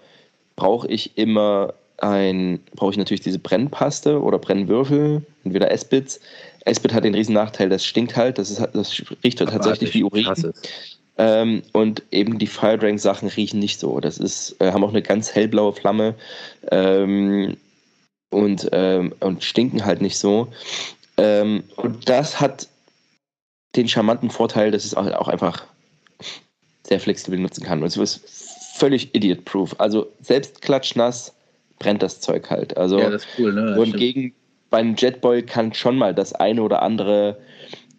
brauche ich immer ein, brauche ich natürlich diese Brennpaste oder Brennwürfel, entweder S-Bits. S-Bit hat den riesen Nachteil, das stinkt halt, das, ist, das riecht tatsächlich wie Urin. Ähm, und eben die Fire Dragon Sachen riechen nicht so. Das ist, äh, haben auch eine ganz hellblaue Flamme ähm, und, ähm, und stinken halt nicht so. Ähm, und das hat den charmanten Vorteil, dass es auch, auch einfach sehr flexibel nutzen kann. Und es ist völlig idiot-proof. Also selbst klatschnass brennt das Zeug halt. Also Ja, das ist cool, ne? Das und stimmt. gegen beim Jetboil kann schon mal das eine oder andere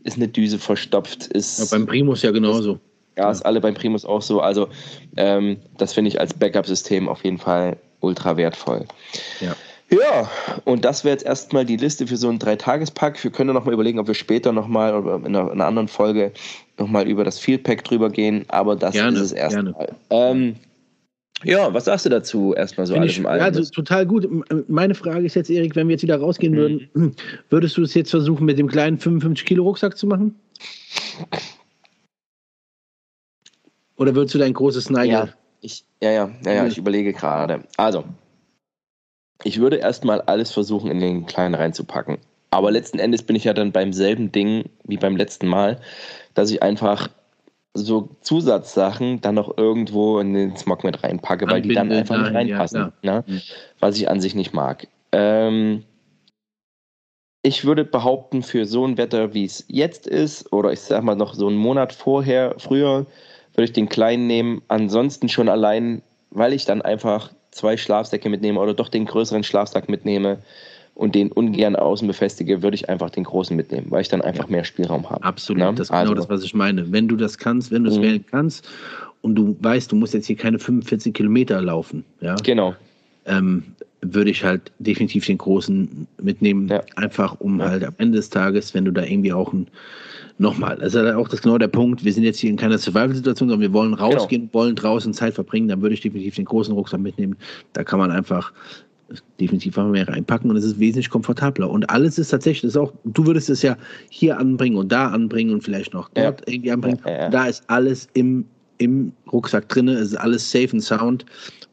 ist eine Düse verstopft, ist Ja, beim Primus ja genauso. ja, ist alle beim Primus auch so. Also ähm, das finde ich als Backup-System auf jeden Fall ultra wertvoll. Ja. Ja, und das wäre jetzt erstmal die Liste für so einen Dreitagespack. Wir können ja noch mal überlegen, ob wir später nochmal oder in einer, in einer anderen Folge nochmal über das Field Pack drüber gehen, aber das Gerne, ist es erstmal. Ähm, ja, was sagst du dazu erstmal so Finde alles ich, im Allem? also total gut. M- Meine Frage ist jetzt, Erik, wenn wir jetzt wieder rausgehen würden, Mhm. <clears throat> würdest du es jetzt versuchen, mit dem kleinen 55 Kilo Rucksack zu machen? Oder würdest du dein großes Neige? Ja, ich, ja, ja, ja, ja, ich überlege gerade. Also, ich würde erstmal alles versuchen, in den kleinen reinzupacken. Aber letzten Endes bin ich ja dann beim selben Ding wie beim letzten Mal, dass ich einfach so Zusatzsachen dann noch irgendwo in den Smog mit reinpacke, weil die dann einfach nicht ja, reinpassen. ne? Mhm. Was ich an sich nicht mag. Ähm, ich würde behaupten, für so ein Wetter, wie es jetzt ist, oder ich sag mal noch so einen Monat vorher, früher, würde ich den kleinen nehmen. Ansonsten schon allein, weil ich dann einfach zwei Schlafsäcke mitnehme oder doch den größeren Schlafsack mitnehme und den ungern außen befestige, würde ich einfach den großen mitnehmen, weil ich dann einfach mehr Spielraum habe. Absolut, Ne? das ist Also- genau das, was ich meine. Wenn du das kannst, wenn du es Mhm. wählen kannst und du weißt, du musst jetzt hier keine 45 Kilometer laufen, ja, Genau. ähm, würde ich halt definitiv den großen mitnehmen, Ja. einfach um Ja. halt am Ende des Tages, wenn du da irgendwie auch ein Nochmal, das ist halt auch das genau der Punkt. Wir sind jetzt hier in keiner Survival-Situation, sondern wir wollen rausgehen, wollen draußen Zeit verbringen. Dann würde ich definitiv den großen Rucksack mitnehmen. Da kann man einfach definitiv einfach mehr reinpacken und es ist wesentlich komfortabler. Und alles ist tatsächlich, das ist auch, du würdest es ja hier anbringen und da anbringen und vielleicht noch Ja. dort irgendwie anbringen. Ja, ja, ja. Da ist alles im, im Rucksack drin, es ist alles safe and sound.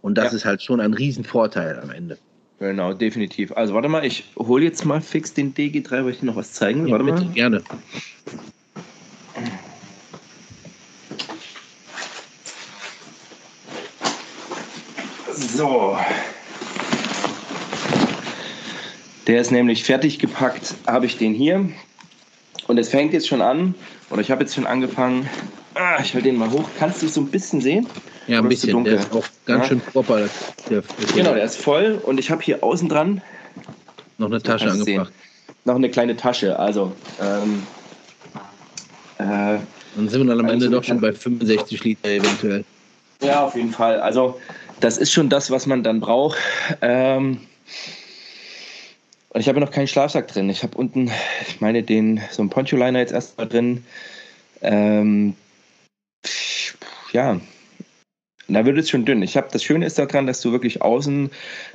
Und das Ja. ist halt schon ein Riesenvorteil am Ende. Genau, definitiv. Also warte mal, ich hole jetzt mal fix den DG3, weil ich dir noch was zeigen will. Warte bitte, mal. gerne. So. Der ist nämlich fertig gepackt, habe ich den hier. Und es fängt jetzt schon an, oder ich habe jetzt schon angefangen. Ah, ich halte den mal hoch. Kannst du es so ein bisschen sehen? Ja, ein Oder zu bisschen. Der dunkel? ist auch ganz Ja. schön proper. Der, der Genau, der ist voll und ich habe hier außen dran noch eine Tasche angebracht. noch eine kleine Tasche. Also, ähm, äh, Dann sind wir dann am Ende doch schon bei 65 Liter eventuell. Ja, auf jeden Fall. Also, das ist schon das, was man dann braucht. Ähm, und ich habe noch keinen Schlafsack drin. Ich habe unten, ich meine, den so einen Poncho-Liner jetzt erstmal drin. Ähm, ja, da wird es schon dünn. Ich habe das Schöne ist daran, dass du wirklich außen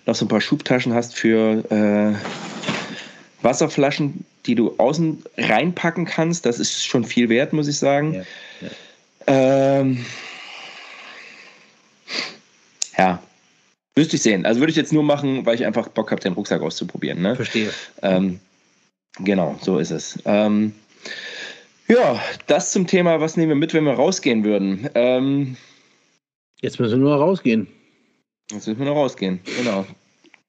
noch so ein paar Schubtaschen hast für äh, Wasserflaschen, die du außen reinpacken kannst. Das ist schon viel wert, muss ich sagen. Ja, ja. Ähm, ja, müsste ich sehen. Also würde ich jetzt nur machen, weil ich einfach Bock habe, den Rucksack auszuprobieren. Ne? Verstehe. Ähm, genau, so ist es. Ähm, ja, das zum Thema, was nehmen wir mit, wenn wir rausgehen würden? Ähm, Jetzt müssen wir nur rausgehen. jetzt müssen wir noch rausgehen, genau.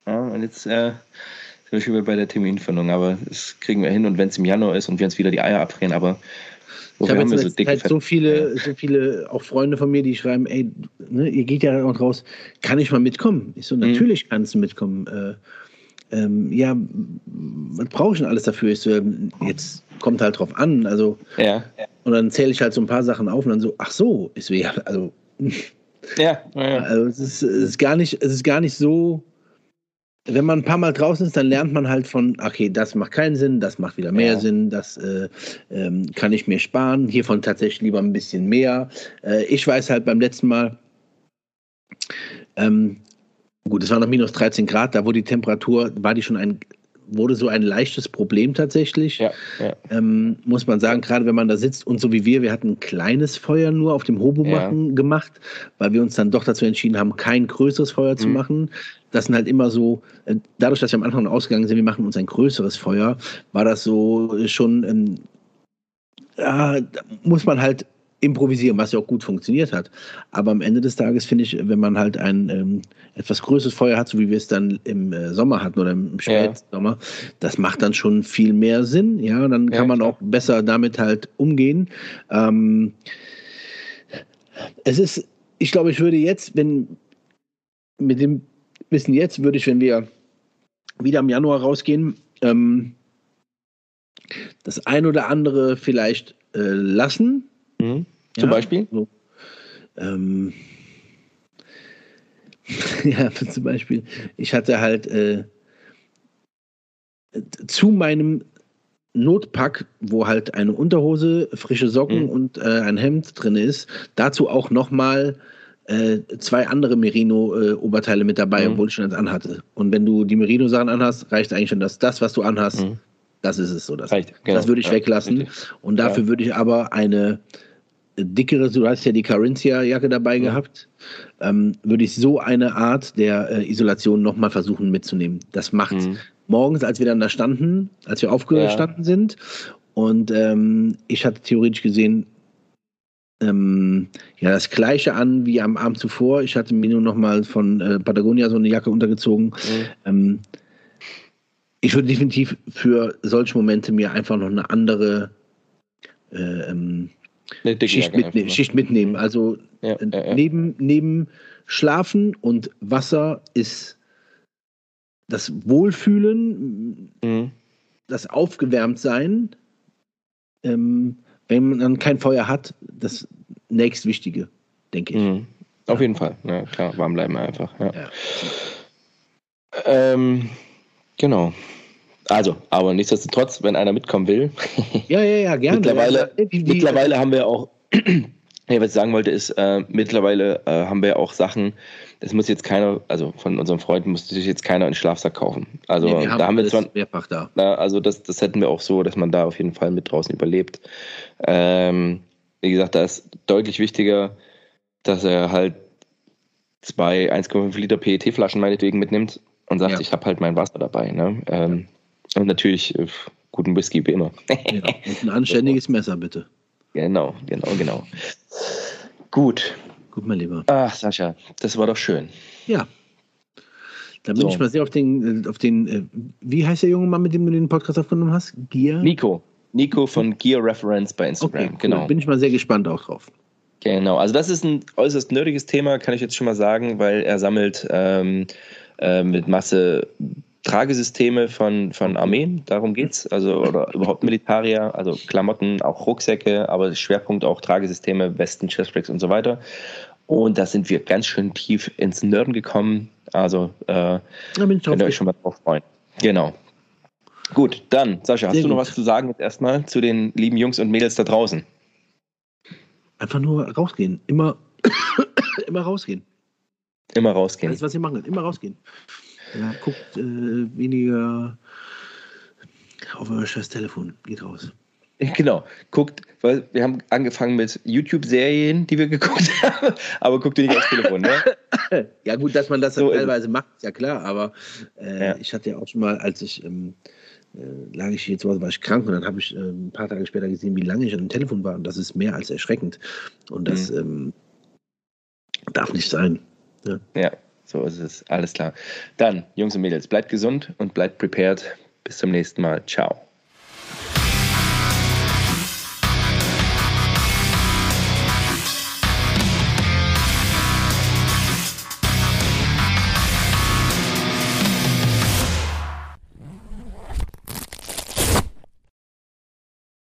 Ja, und jetzt äh, sind wir schon wieder bei der Terminfindung, aber das kriegen wir hin und wenn es im Januar ist und wir uns wieder die Eier abdrehen, aber Ich habe jetzt so dicke Zeit so viele, so viele, auch Freunde von mir, die schreiben, ey, ne, ihr geht ja auch raus, kann ich mal mitkommen? Ich so, natürlich kannst du mitkommen. Äh, ähm, ja, was brauche ich denn alles dafür? Ich so, jetzt kommt halt drauf an. Also, Ja, und dann zähle ich halt so ein paar Sachen auf und dann so, ach so, ich so, ja, also, ja, <laughs> ja. also es, ist, es ist gar nicht, es ist gar nicht so. Wenn man ein paar Mal draußen ist, dann lernt man halt von, okay, das macht keinen Sinn, das macht wieder mehr Ja. Sinn, das äh, ähm, kann ich mir sparen, hiervon tatsächlich lieber ein bisschen mehr. Äh, ich weiß halt beim letzten Mal, ähm, gut, es war noch minus 13 Grad, da wurde die Temperatur, war die schon ein, wurde so ein leichtes Problem tatsächlich ja, ja. ähm, muss man sagen, gerade wenn man da sitzt und so wie wir, wir hatten ein kleines Feuer nur auf dem Hobo Ja. gemacht, weil wir uns dann doch dazu entschieden haben, kein größeres Feuer zu Mhm. machen. Das sind halt immer so, äh, dadurch, dass wir am Anfang ausgegangen sind, wir machen uns ein größeres Feuer, war das so schon, ähm, ja, muss man halt improvisieren, was ja auch gut funktioniert hat. Aber am Ende des Tages finde ich, wenn man halt ein ähm, etwas größeres Feuer hat, so wie wir es dann im äh, Sommer hatten oder im Ja. Spätsommer, das macht dann schon viel mehr Sinn. Ja, dann Ja, kann man klar. auch besser damit halt umgehen. Ähm, Es ist, ich glaube, ich würde jetzt, wenn mit dem Wissen jetzt, würde ich, wenn wir wieder im Januar rausgehen, ähm, das ein oder andere vielleicht äh, lassen. Mhm. Zum Ja, Beispiel? So. Ähm, <laughs> ja, <laughs> zum Beispiel, ich hatte halt äh, zu meinem Notpack, wo halt eine Unterhose, frische Socken Mhm. und äh, ein Hemd drin ist, dazu auch nochmal äh, zwei andere Merino-Oberteile mit dabei, Mhm. obwohl ich schon eins anhatte. Und wenn du die Merino-Sachen anhast, reicht eigentlich schon das, das, was du anhast, Mhm. das ist es so. Das, Reicht, genau. das würde ich Ja, weglassen. richtig. Und dafür Ja. würde ich aber eine dickere, du hast ja die Carinthia-Jacke dabei Mhm. gehabt, ähm, würde ich so eine Art der äh, Isolation nochmal versuchen mitzunehmen. Das macht Mhm. morgens, als wir dann da standen, als wir aufgestanden sind, und ähm, ich hatte theoretisch gesehen ähm, ja das gleiche an wie am Abend zuvor. Ich hatte mir nur nochmal von äh, Patagonia so eine Jacke untergezogen. Mhm. Ähm, ich würde definitiv für solche Momente mir einfach noch eine andere äh, ähm, Eine Schicht, mitne. Schicht mitnehmen. Also Ja, äh. Neben, neben Schlafen und Wasser ist das Wohlfühlen, Mhm. das Aufgewärmtsein, ähm, wenn man dann kein Feuer hat, das nächstwichtige, denke ich. Mhm. Auf jeden Fall. Ja, klar, warm bleiben einfach. Ja. Ja. Ähm, genau. Also, aber nichtsdestotrotz, wenn einer mitkommen will, <laughs> Ja, ja, ja, gerne. Mittlerweile- Ja, die, die, mittlerweile haben wir auch, <clears throat> ja, was ich sagen wollte, ist, äh, mittlerweile äh, haben wir auch Sachen, das muss jetzt keiner, also von unseren Freunden muss sich jetzt keiner einen Schlafsack kaufen. Also nee, haben da haben wir zwar, mehrfach da. na, also das, das hätten wir auch so, dass man da auf jeden Fall mit draußen überlebt. Ähm, wie gesagt, da ist deutlich wichtiger, dass er halt zwei 1,5 Liter PET-Flaschen meinetwegen mitnimmt und sagt, Ja. ich habe halt mein Wasser dabei. Ne? Ähm, und natürlich äh, guten Whisky wie immer. Ja. Und ein anständiges Messer, bitte. Genau, genau, genau. Gut. Gut, mein Lieber. Ach, Sascha, das war doch schön. Ja. Da bin So. ich mal sehr auf den, äh, auf den, äh, wie heißt der junge Mann, mit dem du den Podcast aufgenommen hast? Gier? Nico. Nico von Gear Reference bei Instagram. Okay, cool. Genau. Bin ich mal sehr gespannt auch drauf. Genau. Also das ist ein äußerst nerdiges Thema, kann ich jetzt schon mal sagen, weil er sammelt ähm, äh, mit Masse Tragesysteme von, von Armeen, darum geht's. Also oder überhaupt Militarier, also Klamotten, auch Rucksäcke, aber Schwerpunkt auch Tragesysteme, Westen, Chestpacks und so weiter. Und da sind wir ganz schön tief ins Nerden gekommen. Also äh. Könnt ihr euch schon mal drauf freuen. Genau. Gut, dann, Sascha, hast Sehr du noch gut. was zu sagen jetzt erstmal zu den lieben Jungs und Mädels da draußen? Einfach nur rausgehen. Immer, <coughs> immer rausgehen. Immer rausgehen. Alles, was ihr machen könnt. Immer rausgehen. Ja, guckt äh, weniger auf euer scheiß Telefon. Geht raus. <laughs> Genau. Guckt, weil wir haben angefangen mit YouTube-Serien, die wir geguckt <laughs> haben, aber guckt ihr nicht aufs Telefon, ne? <laughs> Ja, gut, dass man das So teilweise macht, ist ja klar, aber äh, Ja. ich hatte ja auch schon mal, als ich ähm, äh, lag ich hier zu Hause, war ich krank und dann habe ich äh, ein paar Tage später gesehen, wie lange ich an dem Telefon war und das ist mehr als erschreckend. Und das Mhm. ähm, darf nicht sein. Ja, so ist es. Alles klar. Dann, Jungs und Mädels, bleibt gesund und bleibt prepared. Bis zum nächsten Mal. Ciao.